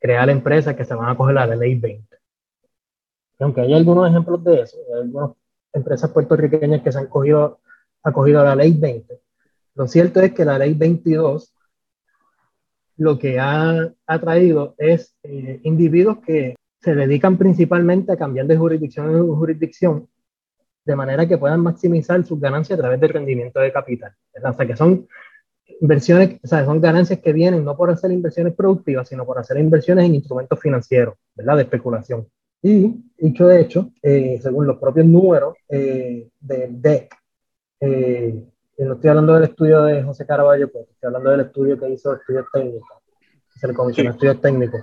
crear empresas que se van a coger a la ley 20. Y aunque hay algunos ejemplos de eso, hay algunas empresas puertorriqueñas que se han cogido, acogido a la ley 20, lo cierto es que la ley 22 lo que ha, ha traído es eh, individuos que se dedican principalmente a cambiar de jurisdicción en jurisdicción de manera que puedan maximizar sus ganancias a través del rendimiento de capital. ¿verdad? O sea, que son inversiones, o sea, son ganancias que vienen no por hacer inversiones productivas, sino por hacer inversiones en instrumentos financieros, ¿verdad? De especulación. Y, dicho de hecho, eh, según los propios números eh, del DEC, eh, no estoy hablando del estudio de José Caraballo, pues estoy hablando del estudio que hizo estudios técnicos, que se le comisionó Sí. estudios técnicos.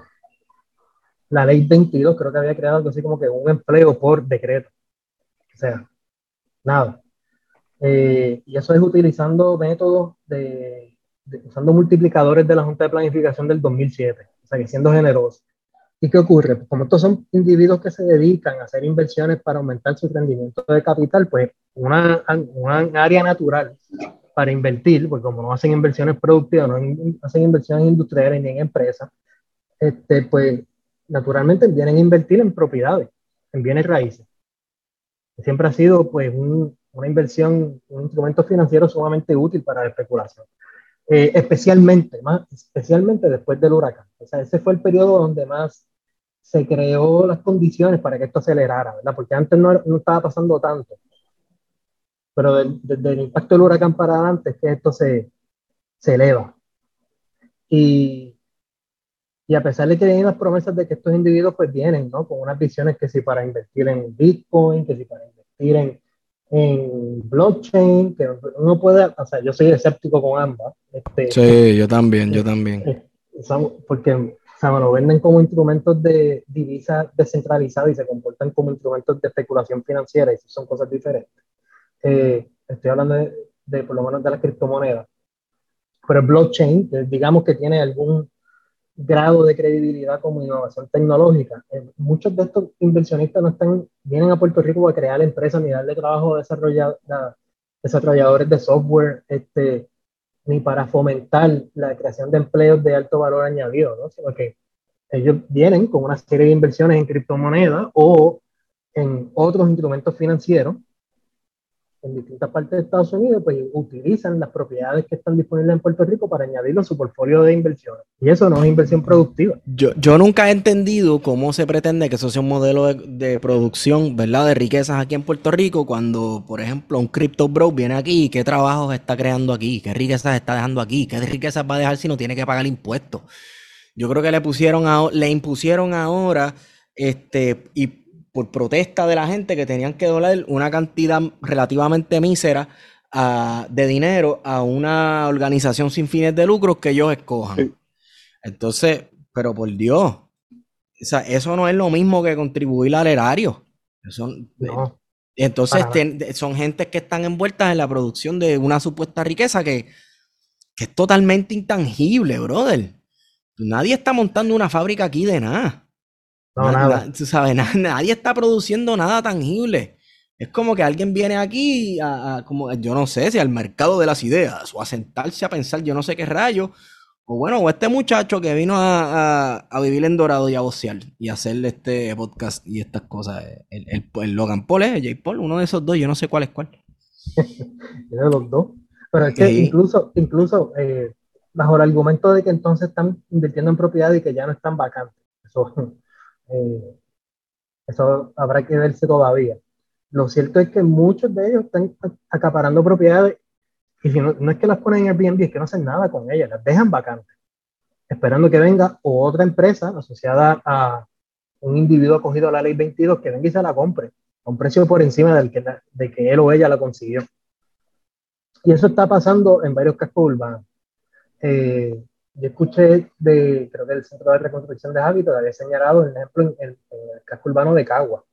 La ley 22 creo que había creado algo así como que un empleo por decreto. O sea, nada. Eh, y eso es utilizando métodos de, de- usando multiplicadores de la Junta de Planificación del 2007, o sea, que siendo generoso. ¿Y qué ocurre? Pues como estos son individuos que se dedican a hacer inversiones para aumentar su rendimiento de capital, pues una, una área natural para invertir, porque como no hacen inversiones productivas, no hacen inversiones industriales ni en empresas, este, pues naturalmente vienen a invertir en propiedades, en bienes raíces. Siempre ha sido pues un- una inversión, un instrumento financiero sumamente útil para la especulación. eh, especialmente, más, especialmente después del huracán. O sea, ese fue el periodo donde más se creó las condiciones para que esto acelerara, ¿verdad? Porque antes no, no estaba pasando tanto. Pero desde el impacto del huracán para adelante es que esto se, se eleva. Y, y a pesar de que tienen las promesas de que estos individuos pues vienen, ¿no? Con unas visiones que si para invertir en Bitcoin, que si para invertir en, en blockchain, que uno puede, o sea, yo soy escéptico con ambas. Este, sí, yo también, yo también. Eh, porque sea, lo venden como instrumentos de divisa descentralizada y se comportan como instrumentos de especulación financiera y son cosas diferentes. Eh, estoy hablando de, de, por lo menos de las criptomonedas. Pero el blockchain, digamos que tiene algún grado de credibilidad como innovación tecnológica. Eh, muchos de estos inversionistas no están, vienen a Puerto Rico a crear empresas ni darle trabajo a desarrolladores de software, este, ni para fomentar la creación de empleos de alto valor añadido, ¿no? sino que ellos vienen con una serie de inversiones en criptomonedas o en otros instrumentos financieros en distintas partes de Estados Unidos, pues utilizan las propiedades que están disponibles en Puerto Rico para añadirlo a su portfolio de inversiones. Y eso no es inversión productiva. Yo, yo nunca he entendido cómo se pretende que eso sea un modelo de, producción, ¿verdad? De riquezas aquí en Puerto Rico, cuando, por ejemplo, un crypto bro viene aquí qué trabajos está creando aquí, qué riquezas está dejando aquí, qué riquezas va a dejar si no tiene que pagar impuestos. Yo creo que le pusieron a, le impusieron ahora este, por protesta de la gente que tenían que donar una cantidad relativamente mísera uh, de dinero a una organización sin fines de lucro que ellos escojan. Sí. Entonces, pero por Dios, o sea, eso no es lo mismo que contribuir al erario. No, entonces, ten, son gente que están envueltas en la producción de una supuesta riqueza que, que es totalmente intangible, brother. Nadie está montando una fábrica aquí de nada. No, nada. Tú sabes, nadie está produciendo nada tangible. Es como que alguien viene aquí, a, a, como yo no sé, si al mercado de las ideas, o a sentarse a pensar yo no sé qué rayo, o bueno, o este muchacho que vino a, a vivir en Dorado y a vocear y a hacer este podcast y estas cosas. El, el, el Logan Paul, ¿eh? J. Paul, uno de esos dos, yo no sé cuál es cuál. de los dos. Pero es que sí. incluso, incluso eh, bajo el argumento de que entonces están invirtiendo en propiedad y que ya no están vacantes. Eso, eh, eso habrá que verse todavía. Lo cierto es que muchos de ellos están acaparando propiedades y no es que las ponen en Airbnb, es que no hacen nada con ellas, las dejan vacantes, esperando que venga otra empresa asociada a un individuo acogido a la ley 22 que venga y se la compre a un precio por encima del que, de que él o ella la consiguió. Y eso está pasando en varios cascos urbanos. Eh, yo escuché de, creo que el Centro de Reconstrucción de Hábitos había señalado, por ejemplo, en, en, en, el casco urbano de Cagua,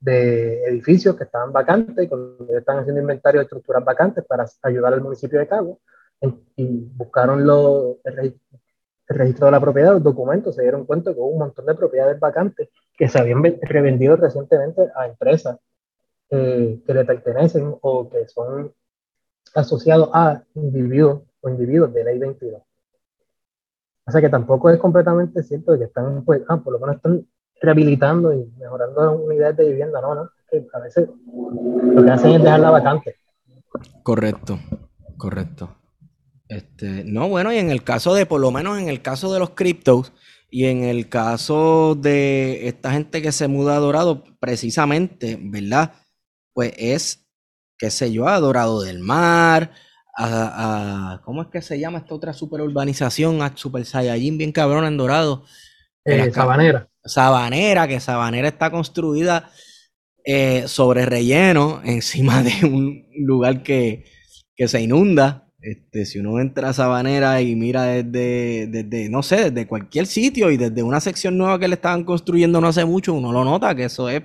de edificios que estaban vacantes, y están haciendo inventario de estructuras vacantes para ayudar al municipio de Cagua, y buscaron lo, el, el, registro de la propiedad, los documentos, se dieron cuenta que hubo un montón de propiedades vacantes que se habían revendido recientemente a empresas eh, que le pertenecen o que son asociados a individuos o individuos de ley 22. O sea que tampoco es completamente cierto de que están, pues, ah, por lo menos están rehabilitando y mejorando unidades de vivienda, no, no. A veces lo que hacen es dejarla vacante. Correcto, correcto. Este, no, bueno, y en el caso de, por lo menos en el caso de los criptos y en el caso de esta gente que se muda a Dorado, precisamente, ¿verdad? Pues es, qué sé yo, a Dorado del Mar, a, a, ¿cómo es que se llama esta otra superurbanización? A Super Saiyajin, bien cabrón en Dorado. Eh, Sabanera. Sabanera, que Sabanera está construida eh, sobre relleno, encima de un lugar que, que se inunda. Este, si uno entra a Sabanera y mira desde, desde, no sé, desde cualquier sitio y desde una sección nueva que le estaban construyendo no hace mucho, uno lo nota que eso es,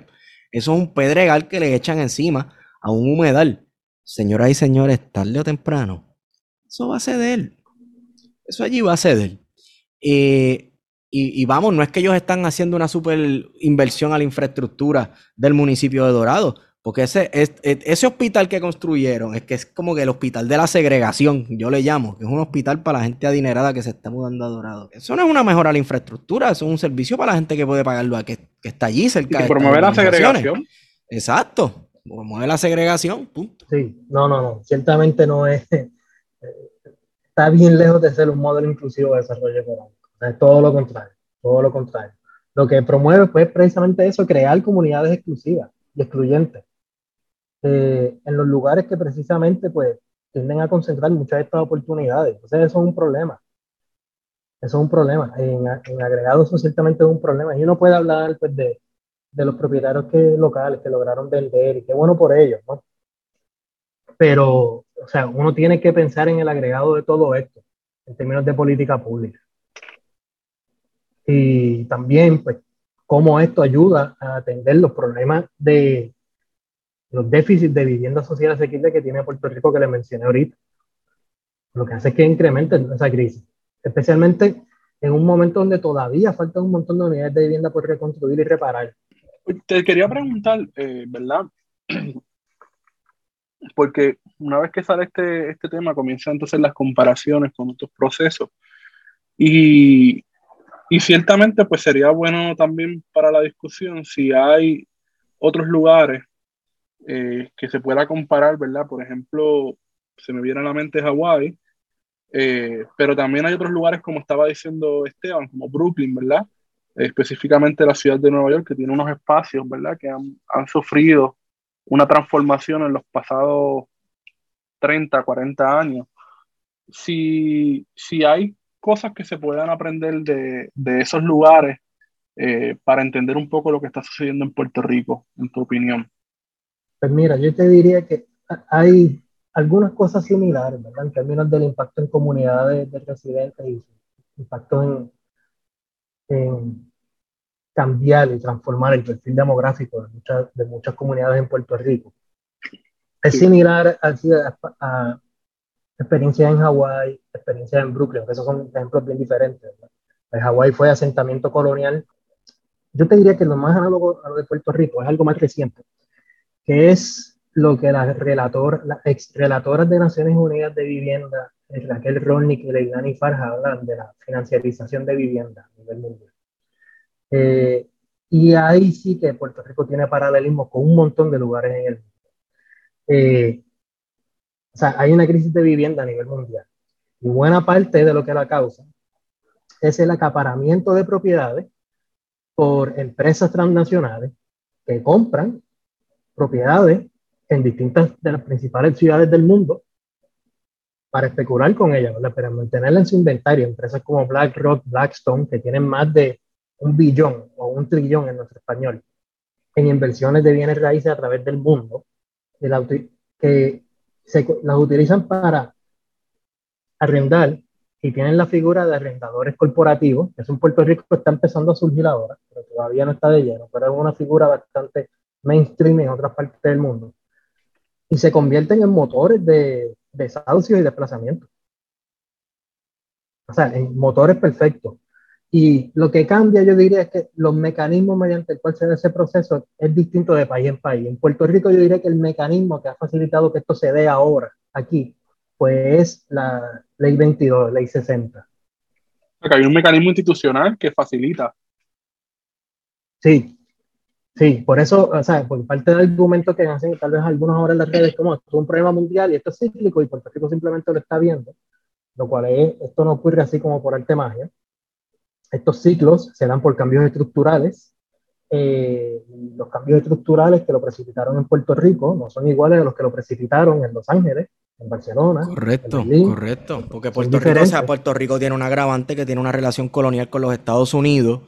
eso es un pedregal que le echan encima a un humedal. Señoras y señores, tarde o temprano, eso va a ceder. Eso allí va a ceder. Eh, y, y, vamos, no es que ellos están haciendo una super inversión a la infraestructura del municipio de Dorado, porque ese, es, ese hospital que construyeron es que es como que el hospital de la segregación, yo le llamo, que es un hospital para la gente adinerada que se está mudando a Dorado. Eso no es una mejora a la infraestructura, eso es un servicio para la gente que puede pagarlo, que, que está allí cerca. Y promover la segregación. Exacto promueve la segregación, punto. Sí, no, no, no, ciertamente no es, está bien lejos de ser un modelo inclusivo de desarrollo económico. es todo lo contrario, todo lo contrario. Lo que promueve pues precisamente eso, crear comunidades exclusivas y excluyentes eh, en los lugares que precisamente pues tienden a concentrar muchas de estas oportunidades. Entonces eso es un problema. Eso es un problema. En, en agregados eso ciertamente es un problema. Y uno puede hablar pues, de, de los propietarios que, locales que lograron vender y qué bueno por ellos, ¿no? Pero, o sea, uno tiene que pensar en el agregado de todo esto, en términos de política pública. Y también, pues, cómo esto ayuda a atender los problemas de los déficits de vivienda social asequible que tiene Puerto Rico que le mencioné ahorita. Lo que hace es que incremente esa crisis especialmente en un momento donde todavía falta un montón de unidades de vivienda por reconstruir y reparar. Te quería preguntar, eh, ¿verdad? Porque una vez que sale este, este tema, comienzan entonces las comparaciones con otros procesos. Y, y ciertamente, pues sería bueno también para la discusión si hay otros lugares eh, que se pueda comparar, ¿verdad? Por ejemplo, se me viene a la mente Hawái, eh, pero también hay otros lugares, como estaba diciendo Esteban, como Brooklyn, ¿verdad? Específicamente la ciudad de Nueva York, que tiene unos espacios, ¿verdad? Que han, han, sufrido una transformación en los pasados 30, 40 años. Si, si hay cosas que se puedan aprender de, de esos lugares eh, para entender un poco lo que está sucediendo en Puerto Rico, en tu opinión. Pues mira, yo te diría que hay algunas cosas similares, ¿verdad? En términos del impacto en comunidades de residentes y impacto en, cambiar y transformar el perfil demográfico de muchas, de muchas comunidades en Puerto Rico. Es similar a, a, experiencias en Hawái, experiencias en Brooklyn, que esos son ejemplos bien diferentes. En Hawái fue asentamiento colonial. Yo te diría que lo más análogo a lo de Puerto Rico es algo más reciente, que es lo que las, relator, las ex relatoras de Naciones Unidas de Vivienda, Raquel Ronnick y Leilani Farja, hablan de la financiarización de vivienda a nivel mundial. Eh, y ahí sí que Puerto Rico tiene paralelismo con un montón de lugares en el mundo. Eh, o sea, hay una crisis de vivienda a nivel mundial. Y buena parte de lo que la causa es el acaparamiento de propiedades por empresas transnacionales que compran propiedades en distintas de las principales ciudades del mundo para especular con ellas, ¿verdad? para mantenerla en su inventario. Empresas como BlackRock, Blackstone, que tienen más de un billón o un trillón en nuestro español en inversiones de bienes raíces a través del mundo, que se, las utilizan para arrendar y tienen la figura de arrendadores corporativos, que es un Puerto Rico que está empezando a surgir ahora, pero todavía no está de lleno, pero es una figura bastante mainstream en otras partes del mundo y se convierten en motores de desahucio y desplazamiento. O sea, en motores perfectos. Y lo que cambia, yo diría, es que los mecanismos mediante el cual se da ese proceso es distinto de país en país. En Puerto Rico yo diría que el mecanismo que ha facilitado que esto se dé ahora, aquí, pues es la ley 22, ley 60. Porque hay un mecanismo institucional que facilita. Sí, Sí, por eso, o sea, por parte del argumento que hacen tal vez algunos ahora en las redes, como esto es un problema mundial y esto es cíclico y Puerto Rico simplemente lo está viendo, lo cual es, esto no ocurre así como por arte magia. Estos ciclos se dan por cambios estructurales. Eh, los cambios estructurales que lo precipitaron en Puerto Rico no son iguales a los que lo precipitaron en Los Ángeles, en Barcelona. Correcto, correcto. Porque Puerto Rico, o sea, Puerto Rico tiene un agravante que tiene una relación colonial con los Estados Unidos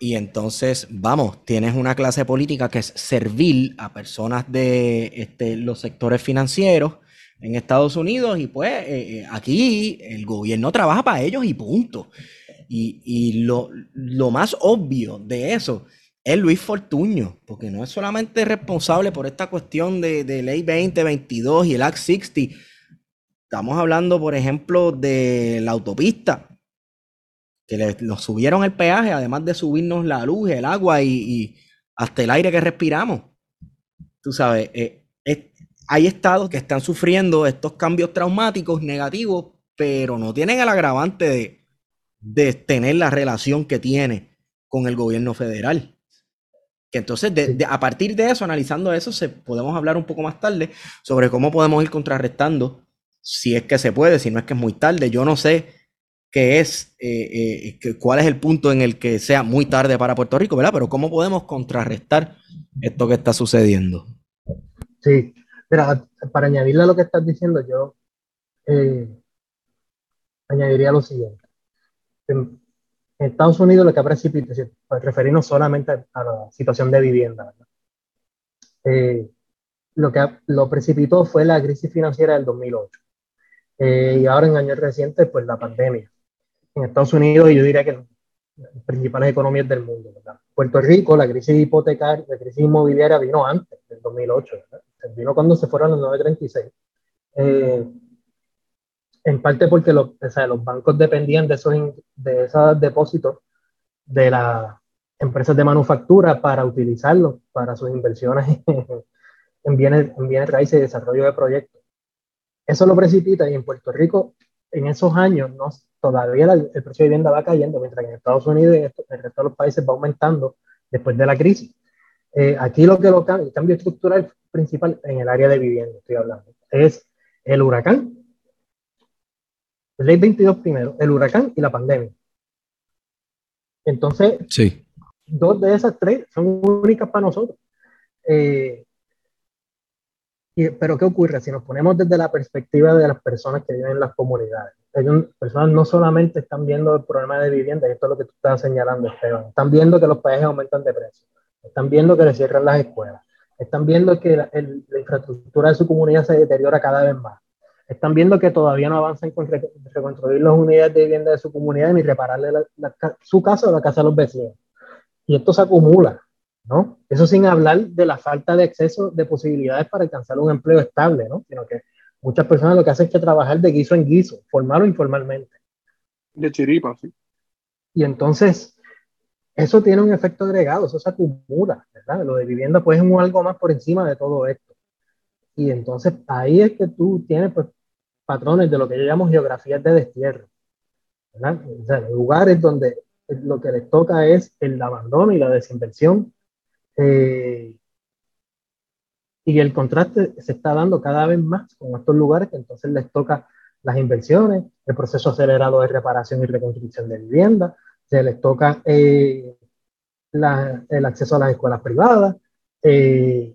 y entonces, vamos, tienes una clase política que es servil a personas de este, los sectores financieros en Estados Unidos y pues eh, eh, aquí el gobierno trabaja para ellos y punto. Y, y lo, lo, más obvio de eso es Luis Fortuño, porque no es solamente responsable por esta cuestión de, de ley 2022 y el Act 60. Estamos hablando, por ejemplo, de la autopista que nos subieron el peaje, además de subirnos la luz, el agua y, hasta el aire que respiramos. Tú sabes, eh, hay estados que están sufriendo estos cambios traumáticos negativos, pero no tienen el agravante de, tener la relación que tiene con el gobierno federal. Que entonces, a partir de eso, analizando eso, se, podemos hablar un poco más tarde sobre cómo podemos ir contrarrestando si es que se puede, si no es que es muy tarde. Yo no sé qué es, eh, eh, cuál es el punto en el que sea muy tarde para Puerto Rico, ¿verdad? Pero ¿cómo podemos contrarrestar esto que está sucediendo? Sí, Mira, para añadirle a lo que estás diciendo, yo eh, añadiría lo siguiente. En, Estados Unidos lo que ha precipitado, pues referirnos solamente a la situación de vivienda, eh, lo que lo precipitó fue la crisis financiera del 2008. Eh, y ahora en años recientes, pues la pandemia. En Estados Unidos, yo diría que las principales economías del mundo. Puerto Rico, la crisis hipotecaria, la crisis inmobiliaria vino antes del 2008. ¿verdad? vino cuando se fueron los 936. Eh, en parte porque los, los bancos dependían de esos, de esos depósitos de las empresas de manufactura para utilizarlos para sus inversiones en bienes, en bienes raíces y desarrollo de proyectos. Eso lo precipita y en Puerto Rico en esos años no, todavía el, precio de vivienda va cayendo, mientras que en Estados Unidos y en el resto de los países va aumentando después de la crisis. Eh, aquí lo que lo cambia, el cambio estructural principal en el área de vivienda, estoy hablando, es el huracán, ley 22 primero, el huracán y la pandemia. Entonces, sí. dos de esas tres son únicas para nosotros. Eh, pero ¿qué ocurre? Si nos ponemos desde la perspectiva de las personas que viven en las comunidades, las personas no solamente están viendo el problema de vivienda, y esto es lo que tú estás señalando, Esteban, están viendo que los países aumentan de precio, están viendo que le cierran las escuelas, están viendo que la, infraestructura de su comunidad se deteriora cada vez más. Están viendo que todavía no avanzan con reconstruir las unidades de vivienda de su comunidad ni repararle su casa o la casa de los vecinos. Y esto se acumula, ¿no? Eso sin hablar de la falta de acceso de posibilidades para alcanzar un empleo estable, ¿no? Sino que muchas personas lo que hacen es que trabajar de guiso en guiso, formal o informalmente. De chiripa, sí. Y entonces, eso tiene un efecto agregado, eso se acumula, ¿verdad? Lo de vivienda pues es algo más por encima de todo esto. Y entonces ahí es que tú tienes pues, patrones de lo que yo llamo geografías de destierro, ¿verdad? O sea, lugares donde lo que les toca es el abandono y la desinversión. Eh, y el contraste se está dando cada vez más con estos lugares que entonces les toca las inversiones, el proceso acelerado de reparación y reconstrucción de vivienda, se les toca eh, el acceso a las escuelas privadas. Eh,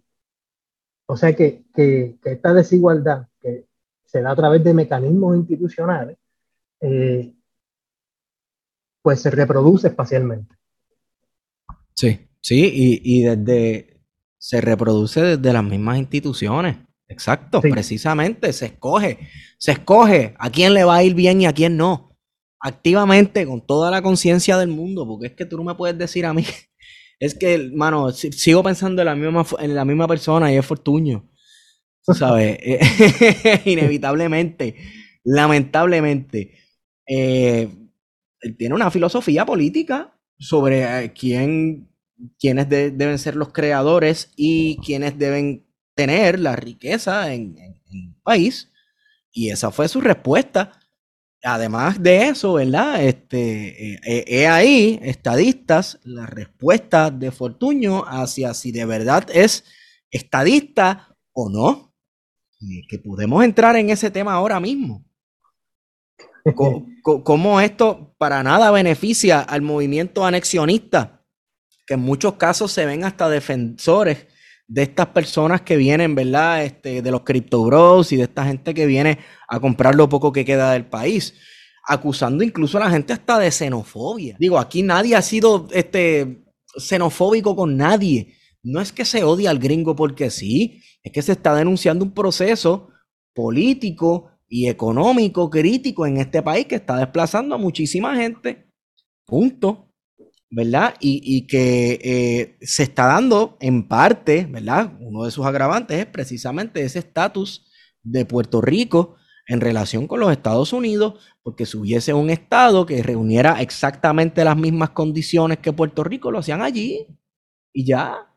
o sea que, que, esta desigualdad que se da a través de mecanismos institucionales, eh, pues se reproduce espacialmente. Sí, sí, y, y, desde se reproduce desde las mismas instituciones. Exacto, precisamente, se escoge, se escoge a quién le va a ir bien y a quién no activamente con toda la conciencia del mundo, porque es que tú no me puedes decir a mí, es que, mano, sigo pensando en la misma, en la misma persona y es Fortuño, ¿sabes? Eh, inevitablemente, lamentablemente, eh, tiene una filosofía política sobre eh, quién, quiénes deben ser los creadores y quiénes deben tener la riqueza en, el país, y esa fue su respuesta además de eso, ¿verdad? Este, eh, he ahí, estadistas, la respuesta de Fortuño hacia si de verdad es estadista o no. Que podemos entrar en ese tema ahora mismo. ¿Cómo, esto para nada beneficia al movimiento anexionista? Que en muchos casos se ven hasta defensores de estas personas que vienen, ¿verdad? Este, de los Crypto Bros y de esta gente que viene a comprar lo poco que queda del país, acusando incluso a la gente hasta de xenofobia. Digo, aquí nadie ha sido este, xenofóbico con nadie. No es que se odie al gringo porque sí, es que se está denunciando un proceso político y económico crítico en este país que está desplazando a muchísima gente. Punto. ¿verdad? Y, que eh, se está dando en parte, ¿verdad? Uno de sus agravantes es precisamente ese estatus de Puerto Rico en relación con los Estados Unidos, porque si hubiese un estado que reuniera exactamente las mismas condiciones que Puerto Rico, lo hacían allí y ya.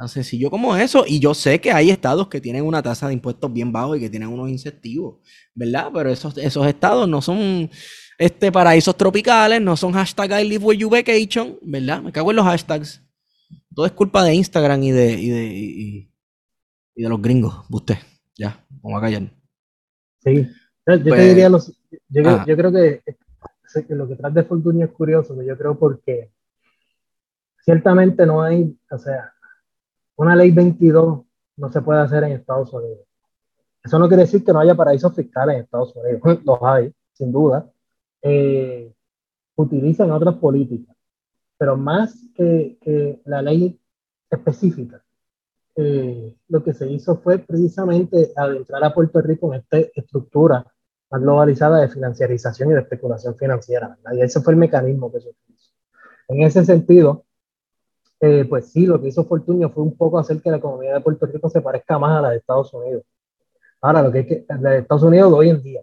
Tan sencillo como eso. Y yo sé que hay estados que tienen una tasa de impuestos bien bajo y que tienen unos incentivos, ¿verdad? Pero esos, esos estados no son este, paraísos tropicales, no son hashtag I live where you vacation, ¿verdad? Me cago en los hashtags. Todo es culpa de Instagram y de, y de, y, de los gringos, usted. Ya, vamos a callar. Sí, yo te Pues- diría, los, yo, creo- Ah. yo creo que, lo que trae de Fortunio es curioso, que yo creo porque ciertamente no hay, o sea, una ley 22 no se puede hacer en Estados Unidos. Eso no quiere decir que no haya paraísos fiscales en Estados Unidos, los hay, sin duda. Eh, utilizan otras políticas, pero más que, que la ley específica, eh, lo que se hizo fue precisamente adentrar a Puerto Rico en esta estructura más globalizada de financiarización y de especulación financiera. ¿verdad? Y ese fue el mecanismo que se utilizó. En ese sentido, eh, pues sí, lo que hizo Fortunio fue un poco hacer que la economía de Puerto Rico se parezca más a la de Estados Unidos. Ahora, lo que es que la de Estados Unidos de hoy en día.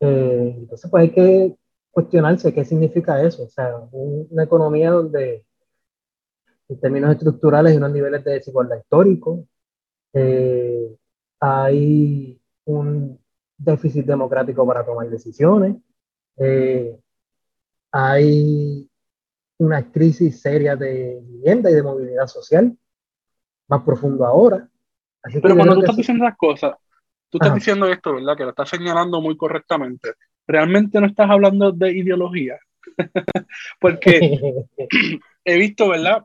Eh, entonces, pues hay que cuestionarse qué significa eso. O sea, un- una economía donde en términos estructurales hay unos niveles de desigualdad histórico, eh, hay un déficit democrático para tomar decisiones, eh, hay una crisis seria de vivienda y de movilidad social, más profundo ahora. Así Pero cuando tú estás diciendo las cosas, tú estás Ajá. diciendo esto, ¿verdad? Que lo estás señalando muy correctamente. Realmente no estás hablando de ideología. Porque he visto, ¿verdad?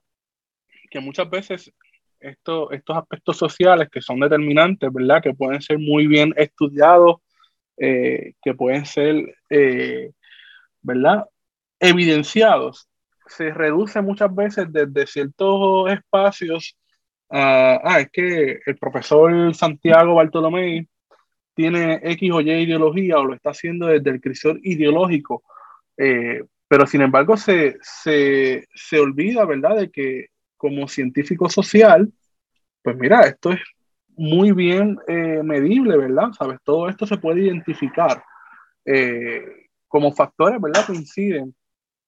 Que muchas veces esto- estos aspectos sociales que son determinantes, ¿verdad? Que pueden ser muy bien estudiados, eh, que pueden ser, eh, ¿verdad? Evidenciados. Se reduce muchas veces desde ciertos espacios a, ah, es que el profesor Santiago Bartolomé tiene X o Y ideología o lo está haciendo desde el crisol ideológico. Eh, pero sin embargo se, se, se olvida, ¿verdad?, de que como científico social, pues mira, esto es muy bien eh, medible, ¿verdad? ¿Sabes? Todo esto se puede identificar eh, como factores, ¿verdad?, que inciden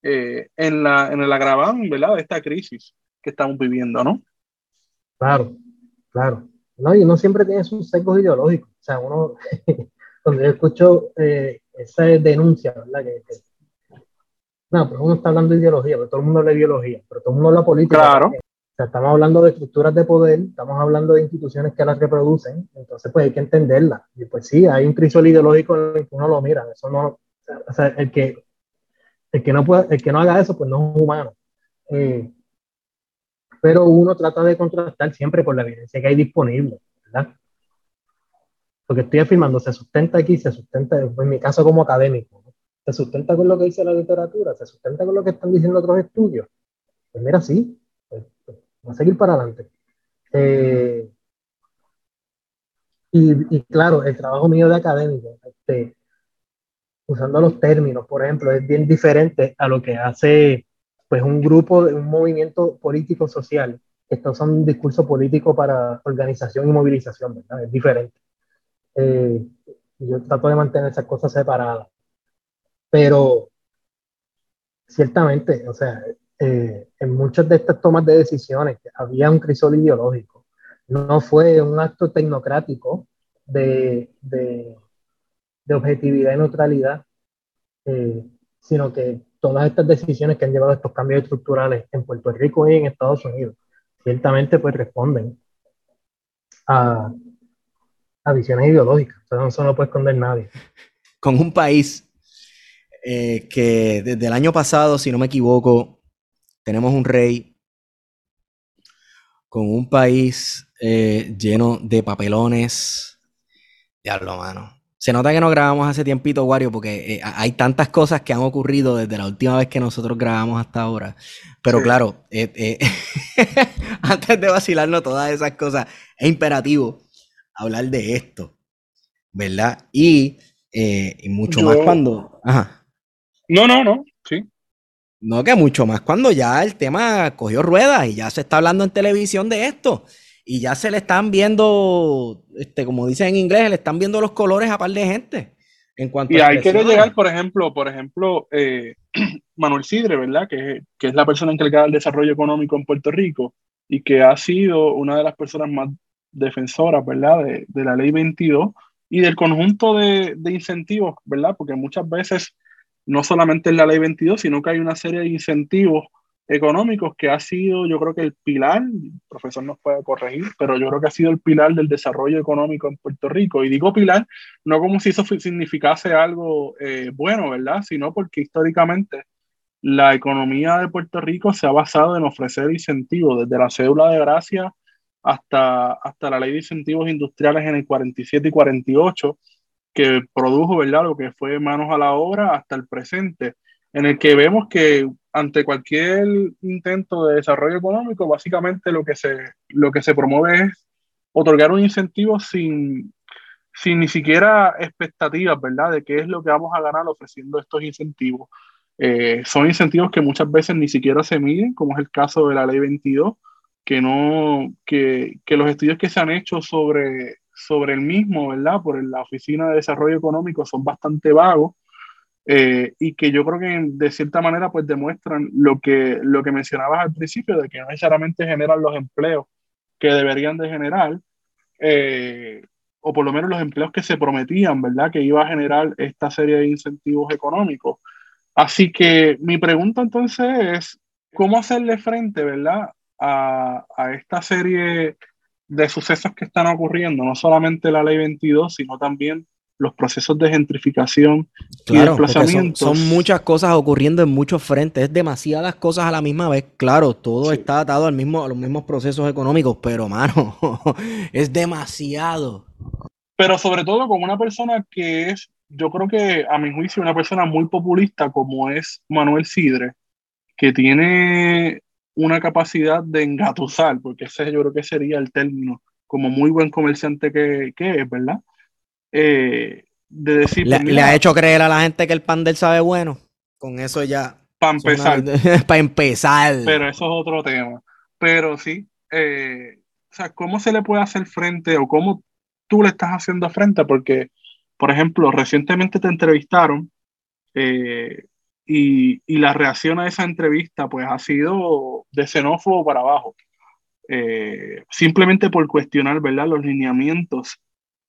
eh, en, la, en el agraván, ¿verdad?, de esta crisis que estamos viviendo, ¿no? Claro, claro. No, y uno siempre tiene sus sesgos ideológicos. O sea, uno, cuando yo escucho eh, esa denuncia, ¿verdad? Que, que- no, pero uno está hablando de ideología, pero todo el mundo habla de ideología, pero todo el mundo habla política. Claro. también. O sea, estamos hablando de estructuras de poder, estamos hablando de instituciones que las reproducen, entonces pues hay que entenderlas. Y pues sí, hay un crisol ideológico en el que uno lo mira, eso no, o sea, el que, el que no pueda, el que no haga eso, pues no es humano. Eh, pero uno trata de contrastar siempre por la evidencia que hay disponible, ¿verdad? Lo que estoy afirmando se sustenta aquí, se sustenta, en mi caso como académico, ¿no? se sustenta con lo que dice la literatura, se sustenta con lo que están diciendo otros estudios. Pues mira, sí, pues, pues, vamos a seguir para adelante. Eh, y, y claro, el trabajo mío de académico, este, usando los términos, por ejemplo, es bien diferente a lo que hace pues un grupo, un movimiento político social está usando un discurso político para organización y movilización, ¿verdad? Es diferente. Eh, yo trato de mantener esas cosas separadas. Pero ciertamente, o sea, eh, en muchas de estas tomas de decisiones había un crisol ideológico. No fue un acto tecnocrático de, de, de objetividad y neutralidad, eh, sino que todas estas decisiones que han llevado estos cambios estructurales en Puerto Rico y en Estados Unidos, ciertamente pues responden a, a visiones ideológicas. Entonces eso no puede esconder nadie. con un país eh, que desde el año pasado, si no me equivoco, tenemos un rey con un país eh, lleno de papelones. Diablo, mano. Se nota que no grabamos hace tiempito, Wario, porque eh, hay tantas cosas que han ocurrido desde la última vez que nosotros grabamos hasta ahora. Pero Sí. claro, eh, eh, antes de vacilarnos todas esas cosas, es imperativo hablar de esto, ¿verdad? Y, y mucho Yo- más cuando... Ajá. No, no, no, sí. No, que mucho más cuando ya el tema cogió ruedas y ya se está hablando en televisión de esto. Y ya se le están viendo, este, como dicen en inglés, le están viendo los colores a par de gente. En cuanto Y ahí expresiones. llegar, por ejemplo, por ejemplo, eh, Manuel Sidre, ¿verdad? Que, es- que es la persona encargada del desarrollo económico en Puerto Rico y que ha sido una de las personas más defensoras, ¿verdad? De, de la ley 22 y del conjunto de, de incentivos, ¿verdad? Porque muchas veces no solamente es la ley 22, sino que hay una serie de incentivos económicos que ha sido, yo creo que el pilar, el profesor nos puede corregir, pero yo creo que ha sido el pilar del desarrollo económico en Puerto Rico. Y digo pilar no como si eso significase algo eh, bueno, ¿verdad? Sino porque históricamente la economía de Puerto Rico se ha basado en ofrecer incentivos, desde la cédula de gracia hasta, hasta la ley de incentivos industriales en el 47 y 48, que produjo, ¿verdad?, lo que fue manos a la obra hasta el presente, en el que vemos que ante cualquier intento de desarrollo económico, básicamente lo que se, lo que se promueve es otorgar un incentivo sin, sin ni siquiera expectativas, ¿verdad?, de qué es lo que vamos a ganar ofreciendo estos incentivos. Eh, son incentivos que muchas veces ni siquiera se miden, como es el caso de la ley 22, que, no, que, que los estudios que se han hecho sobre, sobre el mismo, ¿verdad? Por la Oficina de Desarrollo Económico son bastante vagos eh, y que yo creo que de cierta manera pues demuestran lo que, lo que mencionabas al principio, de que no necesariamente generan los empleos que deberían de generar, eh, o por lo menos los empleos que se prometían, ¿verdad? Que iba a generar esta serie de incentivos económicos. Así que mi pregunta entonces es, ¿cómo hacerle frente, ¿verdad? A, a esta serie de sucesos que están ocurriendo, no solamente la ley 22, sino también los procesos de gentrificación y desplazamiento. Son, muchas cosas ocurriendo en muchos frentes, es demasiadas cosas a la misma vez. Claro, todo está atado al mismo, a los mismos procesos económicos, pero mano, es demasiado. Pero sobre todo con una persona que es, yo creo que a mi juicio, una persona muy populista como es Manuel Sidre, que tiene una capacidad de engatusar, porque ese yo creo que sería el término, como muy buen comerciante que, es, ¿verdad? Eh, de decir, le, pues, ha hecho creer a la gente que el pan del sabe bueno. Con eso ya. Para empezar. para empezar. Pero eso es otro tema. Pero sí, eh, o sea, ¿cómo se le puede hacer frente o cómo tú le estás haciendo frente? Porque, por ejemplo, recientemente te entrevistaron eh, y, y, la reacción a esa entrevista pues ha sido de xenófobo para abajo. Eh, simplemente por cuestionar, ¿verdad? Los lineamientos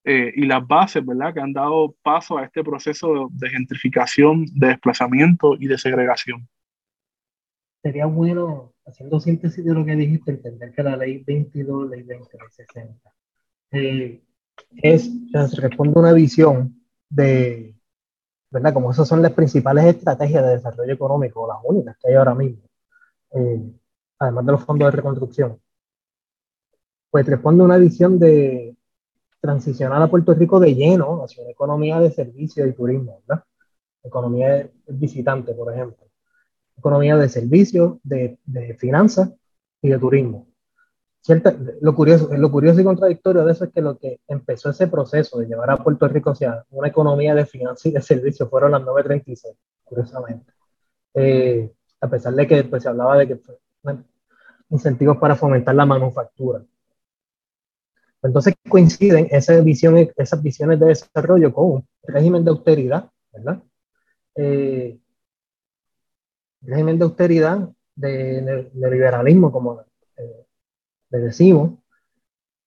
eh, y las bases, ¿verdad? Que han dado paso a este proceso de gentrificación, de desplazamiento y de segregación. Sería bueno, haciendo síntesis de lo que dijiste, entender que la ley 22, ley 2060, eh, es, responde a una visión de ¿verdad? Como esas son las principales estrategias de desarrollo económico, las únicas que hay ahora mismo, eh, además de los fondos de reconstrucción, pues responde a una visión de transicionar a Puerto Rico de lleno hacia una economía de servicios y turismo, ¿verdad? Economía visitante, por ejemplo. Economía de servicios, de, de finanzas y de turismo lo, curioso, lo curioso y contradictorio de eso es que lo que empezó ese proceso de llevar a Puerto Rico hacia una economía de finanzas y de servicios fueron las 936, curiosamente. Eh, a pesar de que pues, se hablaba de que incentivos para fomentar la manufactura. Entonces coinciden esas visiones de desarrollo con un régimen de austeridad, ¿verdad? Eh, régimen de austeridad, de neoliberalismo, como eh, le decimos,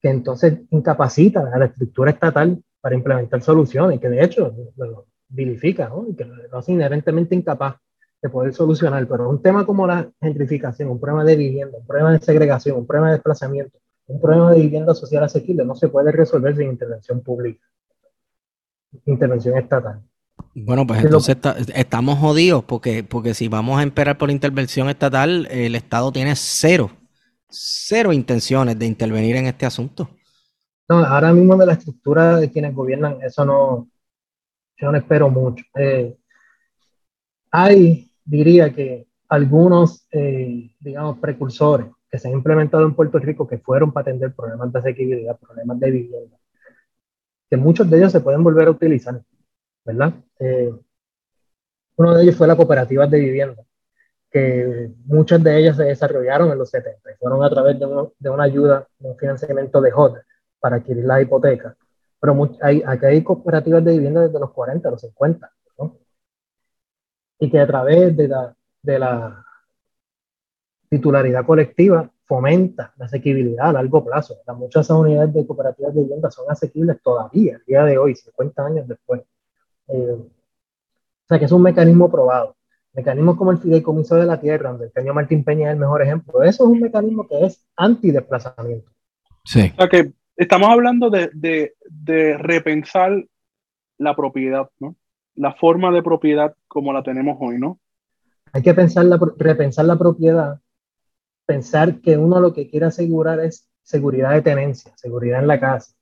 que entonces incapacita a la estructura estatal para implementar soluciones, que de hecho lo vilifica, ¿no? que lo hace inherentemente incapaz de poder solucionar. Pero un tema como la gentrificación, un problema de vivienda, un problema de segregación, un problema de desplazamiento, un problema de vivienda social asequible no se puede resolver sin intervención pública, intervención estatal. Bueno, pues entonces estamos jodidos porque, porque si vamos a esperar por intervención estatal, el Estado tiene cero cero intenciones de intervenir en este asunto. No, ahora mismo de la estructura de quienes gobiernan, eso no, yo no espero mucho. Eh, hay, diría que algunos, eh, digamos, precursores que se han implementado en Puerto Rico que fueron para atender problemas de asequibilidad, problemas de vivienda, que muchos de ellos se pueden volver a utilizar, ¿verdad? Eh, uno de ellos fue la cooperativa de vivienda que muchas de ellas se desarrollaron en los 70 y fueron a través de, de una ayuda, de un financiamiento de HOD para adquirir la hipoteca. Pero hay, aquí hay cooperativas de vivienda desde los 40, los 50, ¿no? y que a través de la, de la titularidad colectiva fomenta la asequibilidad a largo plazo. muchas unidades de cooperativas de vivienda son asequibles todavía, el día de hoy, 50 años después. Eh, o sea que es un mecanismo probado. Mecanismos como el fideicomiso de la tierra, donde el señor Martín Peña es el mejor ejemplo. Eso es un mecanismo que es antidesplazamiento. Sí. O sea que estamos hablando de, de, de repensar la propiedad, ¿no? La forma de propiedad como la tenemos hoy, ¿no? Hay que pensar la, repensar la propiedad, pensar que uno lo que quiere asegurar es seguridad de tenencia, seguridad en la casa,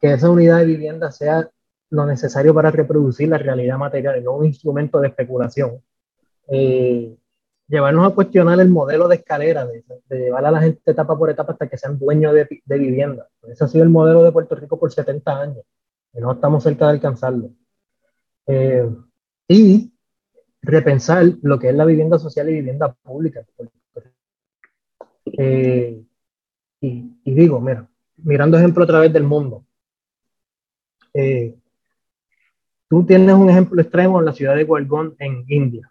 que esa unidad de vivienda sea lo necesario para reproducir la realidad material y no un instrumento de especulación. Eh, llevarnos a cuestionar el modelo de escalera, de, de, llevar a la gente etapa por etapa hasta que sean dueños de, de vivienda. Ese ha sido el modelo de Puerto Rico por 70 años y no estamos cerca de alcanzarlo. Eh, y repensar lo que es la vivienda social y vivienda pública. Eh, y, digo, mira, mirando ejemplo a través del mundo, eh, tú tienes un ejemplo extremo en la ciudad de Guargón, en India,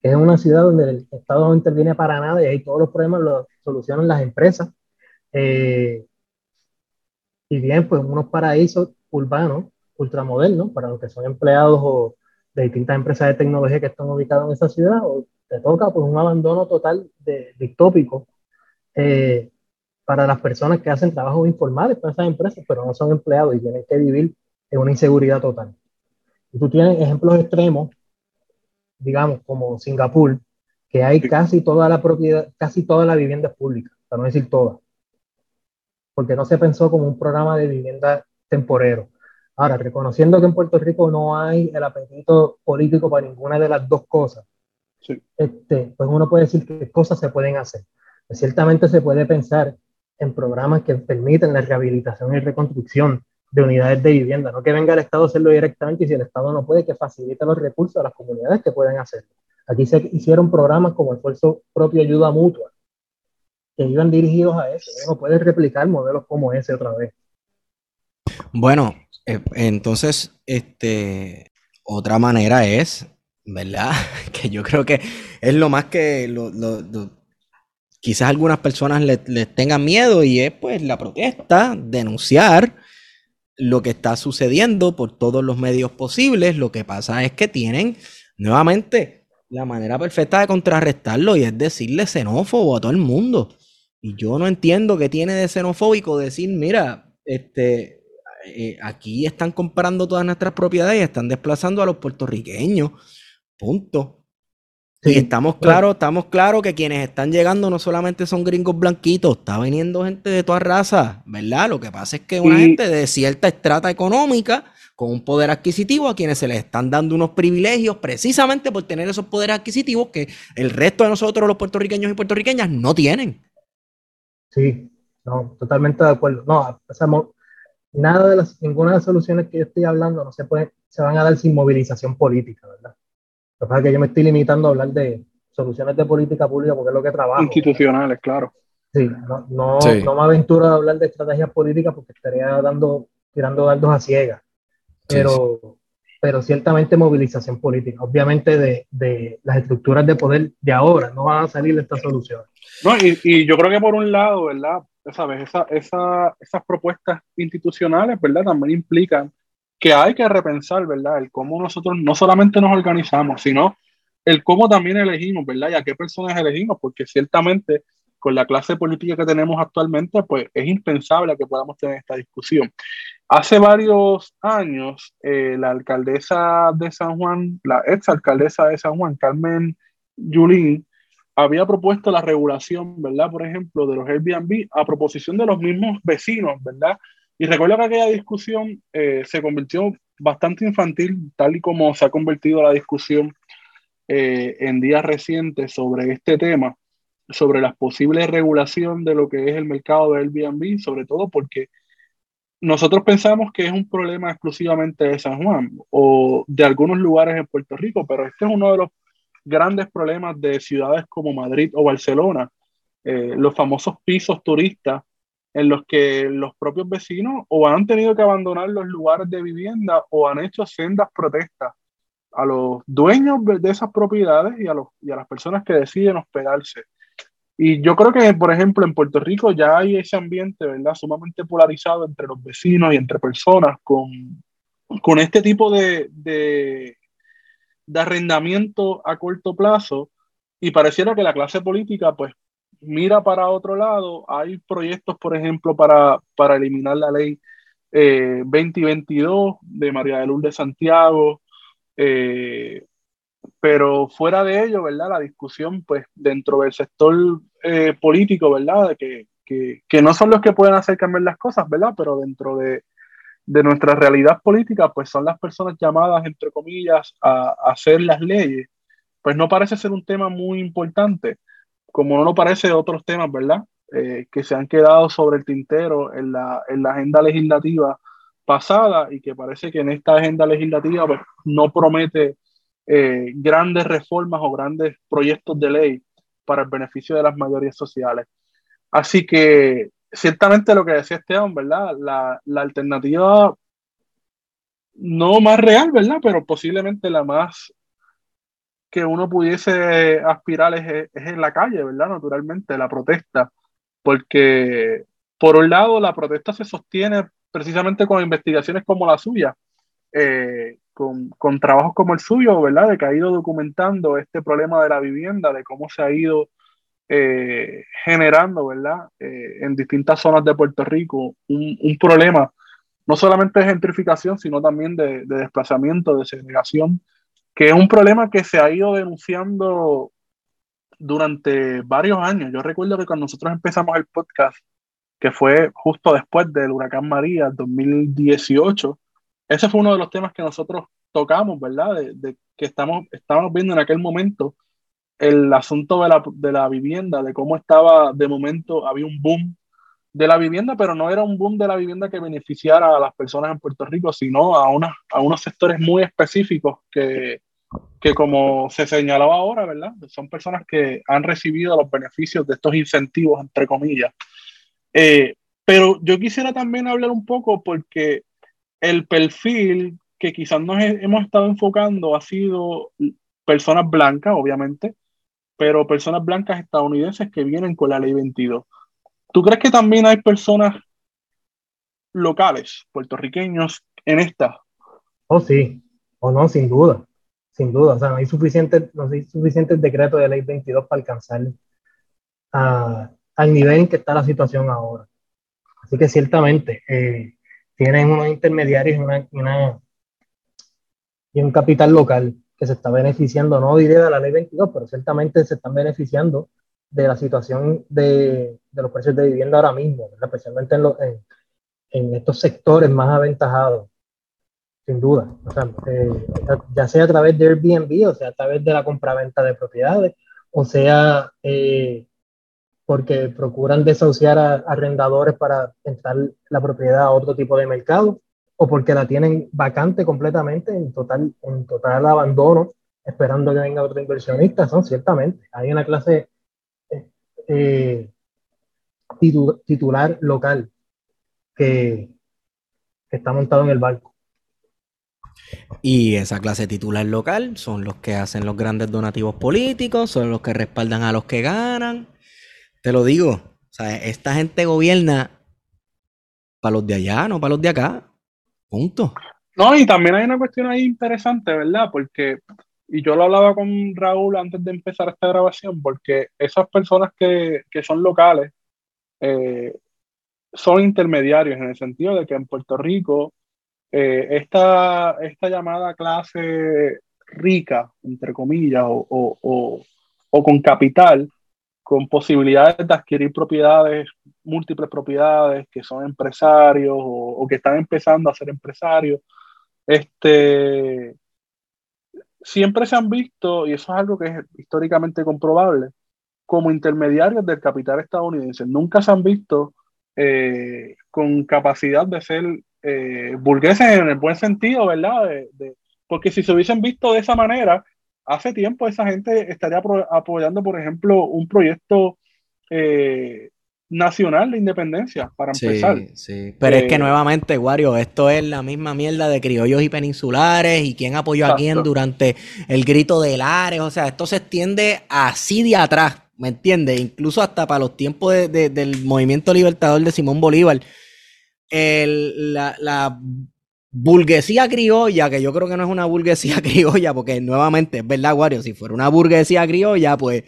que es una ciudad donde el Estado no interviene para nada y ahí todos los problemas los solucionan las empresas. Eh, y bien, pues unos paraísos urbanos, ultramodernos, para los que son empleados o de distintas empresas de tecnología que están ubicadas en esa ciudad, o te toca pues un abandono total de, distópico eh, para las personas que hacen trabajos informales para esas empresas, pero no son empleados y tienen que vivir en una inseguridad total. Y tú tienes ejemplos extremos, digamos, como Singapur, que hay casi toda la propiedad, casi toda la vivienda pública, para no decir toda, porque no se pensó como un programa de vivienda temporero. Ahora, reconociendo que en Puerto Rico no hay el apetito político para ninguna de las dos cosas, sí. este, pues uno puede decir qué cosas se pueden hacer. Pues ciertamente se puede pensar en programas que permiten la rehabilitación y reconstrucción de unidades de vivienda, no que venga el Estado a hacerlo directamente y si el Estado no puede, que facilite los recursos a las comunidades que pueden hacerlo. Aquí se hicieron programas como Esfuerzo Propio Ayuda Mutua, que iban dirigidos a eso. Uno puede replicar modelos como ese otra vez. Bueno, eh, entonces, este, otra manera es, ¿verdad? Que yo creo que es lo más que lo, quizás algunas personas les, tengan miedo y es pues la protesta, denunciar lo que está sucediendo por todos los medios posibles. Lo que pasa es que tienen nuevamente la manera perfecta de contrarrestarlo y es decirle xenófobo a todo el mundo. Y yo no entiendo qué tiene de xenofóbico decir, mira, este, eh, aquí están comprando todas nuestras propiedades y están desplazando a los puertorriqueños. Punto. Sí, y estamos claros, estamos claros que quienes están llegando no solamente son gringos blanquitos, está viniendo gente de todas razas, ¿verdad? Lo que pasa es que una sí. gente de cierta estrata económica con un poder adquisitivo a quienes se les están dando unos privilegios precisamente por tener esos poderes adquisitivos que el resto de nosotros, los puertorriqueños y puertorriqueñas, no tienen. Sí, no, totalmente de acuerdo. No, sea, nada de las, ninguna de las soluciones que yo estoy hablando no se puede, se van a dar sin movilización política, ¿verdad? Lo que pasa es que yo me estoy limitando a hablar de soluciones de política pública porque es lo que trabajo. Institucionales, ¿verdad? claro. Sí, no, no, sí. no me aventuro a hablar de estrategias políticas porque estaría dando, tirando dardos a ciegas. Pero, sí, pero ciertamente movilización política. Obviamente de, de, las estructuras de poder de ahora no van a salir de esta solución. No, y, y yo creo que por un lado, ¿verdad? ¿sabes? Esa, esa, esas propuestas institucionales, ¿verdad? También implican que hay que repensar, ¿verdad? El cómo nosotros no solamente nos organizamos, sino el cómo también elegimos, ¿verdad? Y a qué personas elegimos, porque ciertamente con la clase política que tenemos actualmente, pues es impensable que podamos tener esta discusión. Hace varios años, eh, la alcaldesa de San Juan, la ex alcaldesa de San Juan, Carmen Yulín, había propuesto la regulación, ¿verdad? Por ejemplo, de los Airbnb a proposición de los mismos vecinos, ¿verdad? Y recuerdo que aquella discusión eh, se convirtió bastante infantil, tal y como se ha convertido la discusión eh, en días recientes sobre este tema, sobre la posible regulación de lo que es el mercado de Airbnb, sobre todo porque nosotros pensamos que es un problema exclusivamente de San Juan o de algunos lugares en Puerto Rico, pero este es uno de los grandes problemas de ciudades como Madrid o Barcelona, eh, los famosos pisos turistas en los que los propios vecinos o han tenido que abandonar los lugares de vivienda o han hecho sendas protestas a los dueños de esas propiedades y a, los, y a las personas que deciden hospedarse. Y yo creo que, por ejemplo, en Puerto Rico ya hay ese ambiente, ¿verdad?, sumamente polarizado entre los vecinos y entre personas con, con este tipo de, de, de arrendamiento a corto plazo y pareciera que la clase política pues mira para otro lado. Hay proyectos, por ejemplo, para, para eliminar la ley eh, 2022 de María de Lourdes Santiago, eh, pero fuera de ello, ¿verdad? La discusión, pues, dentro del sector eh, político, ¿verdad? De que, que, que, no son los que pueden hacer cambiar las cosas, ¿verdad? Pero dentro de, de nuestra realidad política, pues son las personas llamadas, entre comillas, a, a, hacer las leyes, pues no parece ser un tema muy importante, como no lo parece otros temas, ¿verdad? Eh, que se han quedado sobre el tintero en la, en la agenda legislativa pasada y que parece que en esta agenda legislativa pues, no promete eh, grandes reformas o grandes proyectos de ley para el beneficio de las mayorías sociales. Así que ciertamente lo que decía Esteban, ¿verdad? La, la alternativa no más real, ¿verdad? Pero posiblemente la más que uno pudiese aspirar es, en la calle, ¿verdad? Naturalmente, la protesta, porque por un lado la protesta se sostiene precisamente con investigaciones como la suya, eh, con, con, trabajos como el suyo, ¿verdad? De que ha ido documentando este problema de la vivienda, de cómo se ha ido eh, generando, ¿verdad? Eh, en distintas zonas de Puerto Rico un, un, problema, no solamente de gentrificación, sino también de, de, desplazamiento, de segregación, que es un problema que se ha ido denunciando durante varios años. Yo recuerdo que cuando nosotros empezamos el podcast, que fue justo después del huracán María, 2018, ese fue uno de los temas que nosotros tocamos, ¿verdad? De, que estamos, estábamos viendo en aquel momento el asunto de la, de la, vivienda, de cómo estaba, de momento había un boom de la vivienda, pero no era un boom de la vivienda que beneficiara a las personas en Puerto Rico, sino a, una, a unos sectores muy específicos que, que, como se señalaba ahora, ¿verdad? Son personas que han recibido los beneficios de estos incentivos, entre comillas. Eh, pero yo quisiera también hablar un poco porque el perfil que quizás nos hemos estado enfocando ha sido personas blancas, obviamente, pero personas blancas estadounidenses que vienen con la ley 22. ¿Tú crees que también hay personas locales, puertorriqueños, en esta? Oh, sí, o no, sin duda, sin duda. O sea, no hay suficientes, no hay suficientes decretos de ley 22 para alcanzar al nivel en que está la situación ahora. Así que ciertamente eh, tienen unos intermediarios y, una, y un capital local que se está beneficiando, no diré de la ley 22, pero ciertamente se están beneficiando de la situación de, de los precios de vivienda ahora mismo, especialmente en, lo, en, en, estos sectores más aventajados, sin duda. O sea, eh, ya sea a través de Airbnb, o sea, a través de la compraventa de propiedades, o sea, eh, porque procuran desahuciar a, arrendadores para entrar la propiedad a otro tipo de mercado, o porque la tienen vacante completamente, en total, en total abandono, esperando que venga otro inversionista, son ciertamente. Hay una clase eh, titu titular local que está montado en el barco. Y esa clase titular local son los que hacen los grandes donativos políticos, son los que respaldan a los que ganan. Te lo digo, o sea, esta gente gobierna para los de allá, no para los de acá. Punto. No, y también hay una cuestión ahí interesante, ¿verdad? Porque, y yo lo hablaba con Raúl antes de empezar esta grabación, porque esas personas que, que son locales eh, son intermediarios en el sentido de que en Puerto Rico eh, esta, esta llamada clase rica, entre comillas, o, o, o, con capital, con posibilidades de adquirir propiedades, múltiples propiedades, que son empresarios o, o, que están empezando a ser empresarios, este, siempre se han visto, y eso es algo que es históricamente comprobable, como intermediarios del capital estadounidense. Nunca se han visto eh, con capacidad de ser eh, burgueses en el buen sentido, ¿verdad? De, de, porque si se hubiesen visto de esa manera, hace tiempo esa gente estaría apoyando, por ejemplo, un proyecto eh, nacional de independencia, para empezar. Sí, sí. Pero eh, es que nuevamente, Wario, esto es la misma mierda de criollos y peninsulares y quién apoyó exacto. a quién durante el grito de Lares. O sea, esto se extiende así de atrás, ¿me entiendes? Incluso hasta para los tiempos de, de, del movimiento libertador de Simón Bolívar. El, la, la burguesía criolla, que yo creo que no es una burguesía criolla, porque nuevamente es verdad, Wario, si fuera una burguesía criolla, pues,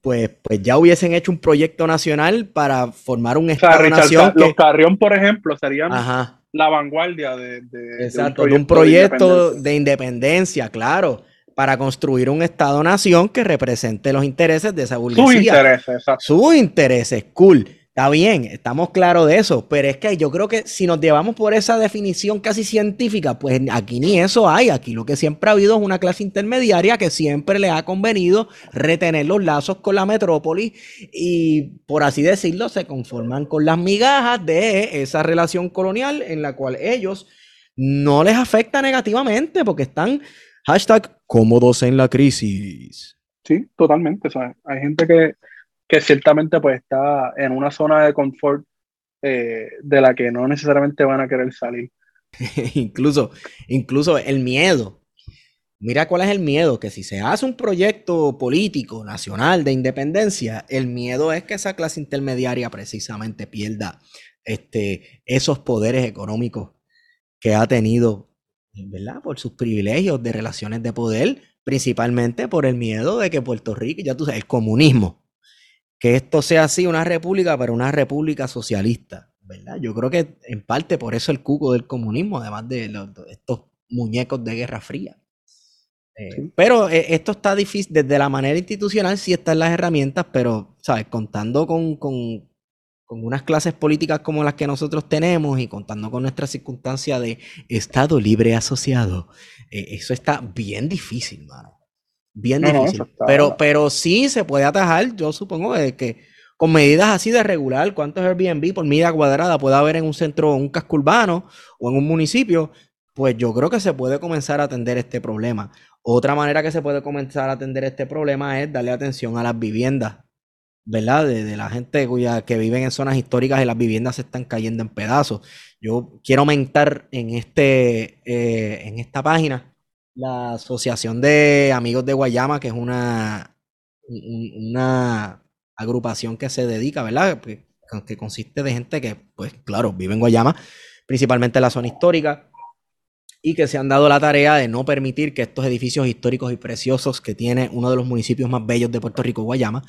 pues, pues ya hubiesen hecho un proyecto nacional para formar un O sea, Estado Richard, nación. los Carrión, por ejemplo, serían Ajá. la vanguardia de, de- Exacto, de un proyecto independencia. de independencia, claro, para construir un Estado-nación que represente los intereses de esa burguesía. Sus intereses, exacto. Sus intereses, cool. Está bien, estamos claros de eso, pero es que yo creo que si nos llevamos por esa definición casi científica, pues aquí ni eso hay. Aquí lo que siempre ha habido es una clase intermediaria que siempre le ha convenido retener los lazos con la metrópoli y, por así decirlo, se conforman con las migajas de esa relación colonial en la cual ellos no les afecta negativamente porque están hashtag cómodos en la crisis. Sí, totalmente. sea, hay gente que, que ciertamente pues está en una zona de confort eh, de la que no necesariamente van a querer salir. incluso, incluso el miedo. Mira cuál es el miedo, que si se hace un proyecto político nacional de independencia, el miedo es que esa clase intermediaria precisamente pierda este, esos poderes económicos que ha tenido, ¿verdad? Por sus privilegios de relaciones de poder, principalmente por el miedo de que Puerto Rico, ya tú sabes, el comunismo, que esto sea así una república, pero una república socialista, ¿verdad? Yo creo que en parte por eso el cuco del comunismo, además de los- estos muñecos de Guerra Fría. Eh, Sí. Pero eh, esto está difícil, desde la manera institucional sí están las herramientas, pero, ¿sabes? Contando con, con- con unas clases políticas como las que nosotros tenemos y contando con nuestra circunstancia de Estado libre asociado, eh, eso está bien difícil, mano. Bien No, difícil. está- Pero, pero sí se puede atajar, yo supongo que, que con medidas así de regular, cuántos Airbnb por medida cuadrada puede haber en un centro, un casco urbano o en un municipio, pues yo creo que se puede comenzar a atender este problema. Otra manera que se puede comenzar a atender este problema es darle atención a las viviendas, ¿verdad? De, de la gente cuya, que viven en zonas históricas y las viviendas se están cayendo en pedazos. Yo quiero aumentar en, este, eh, en esta página la Asociación de Amigos de Guayama, que es una, un- una agrupación que se dedica, ¿verdad? Que, que consiste de gente que, pues claro, vive en Guayama, principalmente en la zona histórica, y que se han dado la tarea de no permitir que estos edificios históricos y preciosos que tiene uno de los municipios más bellos de Puerto Rico, Guayama,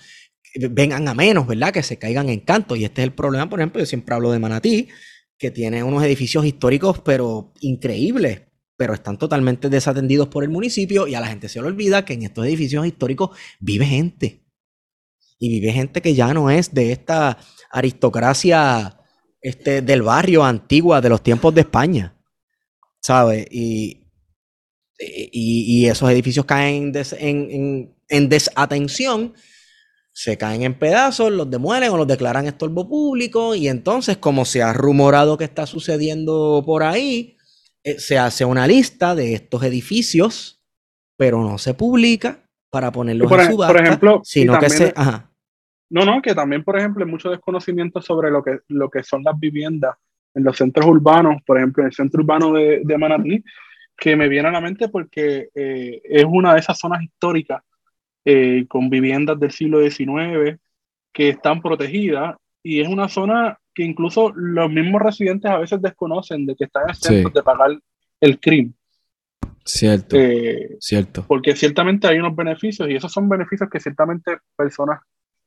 eh, vengan a menos, ¿verdad? Que se caigan en canto. Y este es el problema, por ejemplo, yo siempre hablo de Manatí, que tiene unos edificios históricos, pero increíbles, pero están totalmente desatendidos por el municipio y a la gente se le olvida que en estos edificios históricos vive gente. Y vive gente que ya no es de esta aristocracia este, del barrio antigua de los tiempos de España. ¿Sabes? Y, y, y esos edificios caen en, en- en- en desatención, se caen en pedazos, los demuelen o los declaran estorbo público, y entonces, como se ha rumorado que está sucediendo por ahí, se hace una lista de estos edificios, pero no se publica para ponerlos por en ej- por subasta, ejemplo, sino que se... Ajá. No, no, que también, por ejemplo, hay mucho desconocimiento sobre lo que, lo que son las viviendas en los centros urbanos, por ejemplo, en el centro urbano de, de Manatí, que me viene a la mente porque eh, es una de esas zonas históricas eh, con viviendas del siglo XIX que están protegidas y es una zona que incluso los mismos residentes a veces desconocen de que están exentos Sí. de pagar el crimen. Cierto, Eh, cierto. porque ciertamente hay unos beneficios y esos son beneficios que ciertamente personas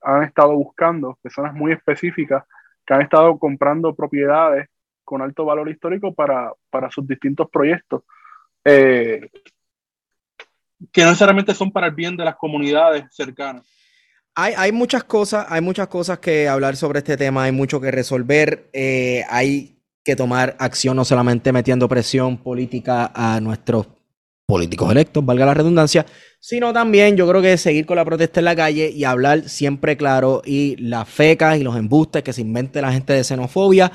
han estado buscando, personas muy específicas que han estado comprando propiedades con alto valor histórico para, para sus distintos proyectos, eh, que no necesariamente son para el bien de las comunidades cercanas. Hay, hay muchas cosas, hay muchas cosas que hablar sobre este tema, hay mucho que resolver, eh, hay que tomar acción no solamente metiendo presión política a nuestros políticos electos, valga la redundancia, sino también yo creo que seguir con la protesta en la calle y hablar siempre claro y las fecas y los embustes que se invente la gente de xenofobia,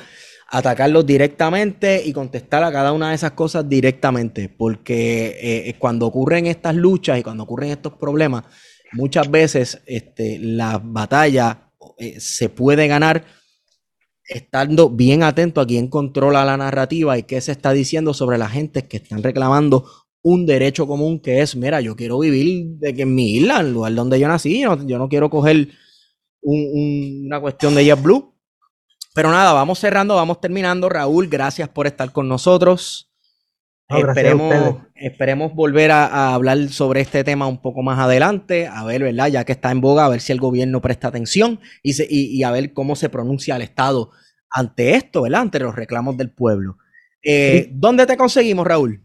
atacarlos directamente y contestar a cada una de esas cosas directamente, porque eh, cuando ocurren estas luchas y cuando ocurren estos problemas, muchas veces este, la batalla eh, se puede ganar estando bien atento a quién controla la narrativa y qué se está diciendo sobre la gente que están reclamando un derecho común que es, mira, yo quiero vivir de que en mi isla, el lugar donde yo nací, no- yo no quiero coger un- un- una cuestión de JetBlue. Pero nada, vamos cerrando, vamos terminando. Raúl, gracias por estar con nosotros. No, esperemos, esperemos volver a, a hablar sobre este tema un poco más adelante, a ver, ¿verdad? Ya que está en boga, a ver si el gobierno presta atención y, se- y- y a ver cómo se pronuncia el Estado ante esto, ¿verdad? Ante los reclamos del pueblo. Eh, Sí. ¿Dónde te conseguimos, Raúl?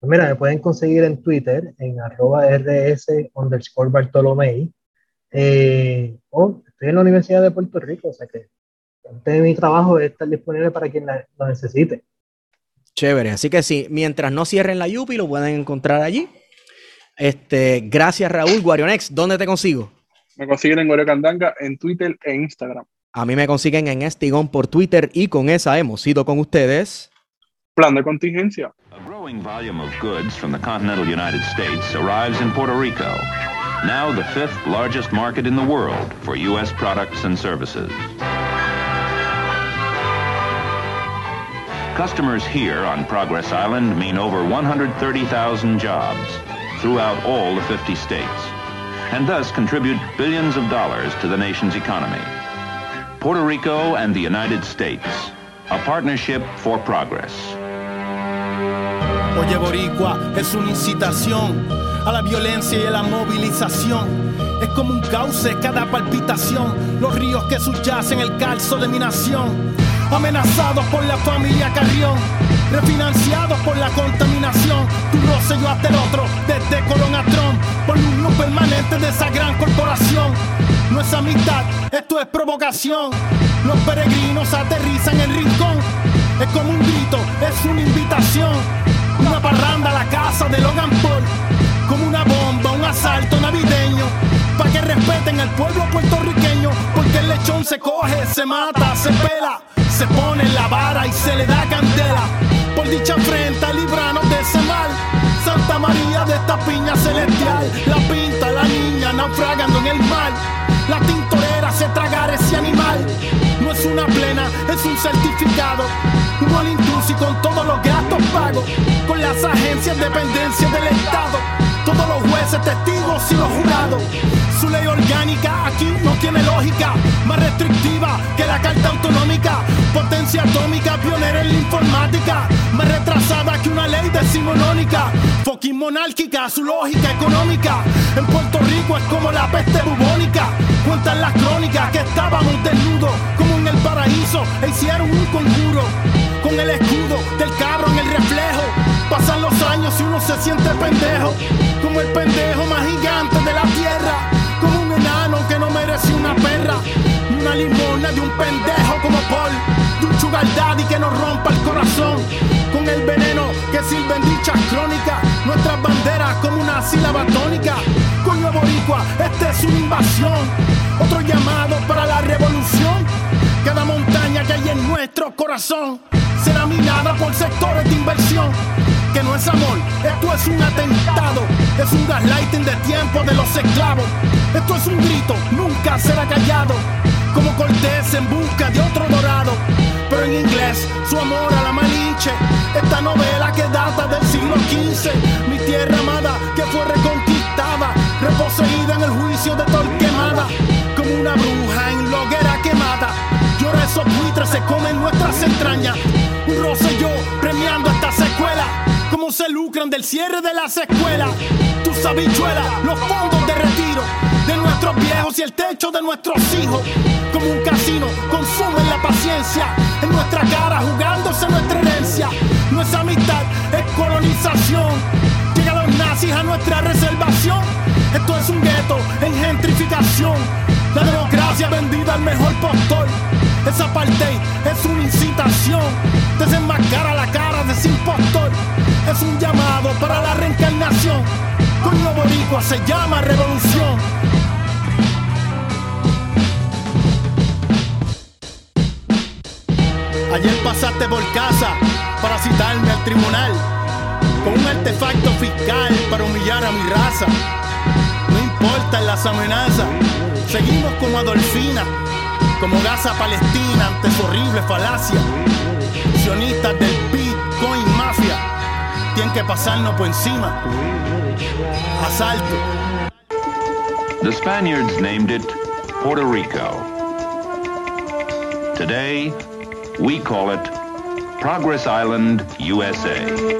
Pues mira, me pueden conseguir en Twitter en arroba rs underscore Bartolomei. Eh, o estoy en la Universidad de Puerto Rico, o sea que parte de mi trabajo es estar disponible para quien la- lo necesite. Chévere, así que sí, mientras no cierren la Yupi, lo pueden encontrar allí. Este, gracias, Raúl. Guarionex, ¿dónde te consigo? Me consiguen en Gorio Candanga en Twitter e Instagram. A mí me consiguen en Estigón por Twitter y con esa hemos ido con ustedes. Plan de contingencia. A growing volume of goods from the continental United States arrives in Puerto Rico, now the fifth largest market in the world for U.S. products and services. Customers here on Progress Island mean over 130,000 jobs throughout all the 50 states, and thus contribute billions of dollars to the nation's economy. Puerto Rico and the United States, a partnership for progress. Oye Boricua, es una incitación a la violencia y a la movilización. Es como un cauce cada palpitación, los ríos que subyacen el calzo de mi nación. Amenazados por la familia Carrión, refinanciados por la contaminación. Tu roce yo hasta el otro, desde Colón a Trump, por la unión permanente de esa gran corporación. No es amistad, esto es provocación. Los peregrinos aterrizan en rincón. Es como un grito, es una invitación. Una parranda a la casa de Logan Paul. Como una bomba, un asalto navideño. Pa' que respeten al pueblo puertorriqueño. Porque el lechón se coge, se mata, se pela. Se pone en la vara y se le da candela. Por dicha afrenta, libranos de ese mal. Santa María de esta piña celestial. La pinta la niña naufragando en el mar. La tintorera se tragar ese animal. No es una plena, es un certificado. Un all inclusive con todos los gastos pagos. Con las agencias dependencias del Estado. Testigos y los jurados. Su ley orgánica aquí no tiene lógica. Más restrictiva que la carta autonómica. Potencia atómica, pionera en la informática. Más retrasada que una ley decimonónica. Fucking monárquica, su lógica económica. En Puerto Rico es como la peste bubónica. Cuentan las crónicas que estábamos desnudos. Como en el paraíso e hicieron un conjuro. Con el escudo del cabro en el reflejo. Pasan los años y uno se siente pendejo. Como el pendejo más gigante de la tierra. Como un enano que no merece una perra. Ni una limona de un pendejo como Paul. De un sugar daddy que nos rompa el corazón. Con el veneno que sirven dichas crónicas. Nuestras banderas como una sílaba tónica. Coño boricua, esta es una invasión. Otro llamado para la revolución. Cada montaña que hay en nuestro corazón será minada por sectores de inversión. Que no es amor, esto es un atentado. Es un gaslighting de tiempo de los esclavos. Esto es un grito, nunca será callado. Como Cortés en busca de otro dorado. Pero en inglés, su amor a la malinche. Esta novela que data del siglo XV. Mi tierra amada que fue reconquistada. Reposeída en el juicio de Torquemada. Como una bruja en quemada. Llora esos buitres, se comen nuestras entrañas. Un rosselló premiando esta secuela. Cómo se lucran del cierre de las escuelas. Tus habichuelas, los fondos de retiro de nuestros viejos y el techo de nuestros hijos. Como un casino, consumen la paciencia en nuestra cara, jugándose nuestra herencia. No es amistad, es colonización. Llegan los nazis a nuestra reservación. Esto es un gueto en gentrificación. La democracia vendida al mejor postor. Esa apartheid es una incitación. Desenmascara la cara de ese impostor. Es un llamado para la reencarnación. Coño boricua se llama revolución. Ayer pasaste por casa para citarme al tribunal con un artefacto fiscal para humillar a mi raza. No importan las amenazas, seguimos como Adolfina, como Gaza Palestina ante su horrible falacia. Sionistas del Bitcoin Mafia tienen que pasarnos por encima. Asalto. The Spaniards named it Puerto Rico. Today, we call it Progress Island, USA.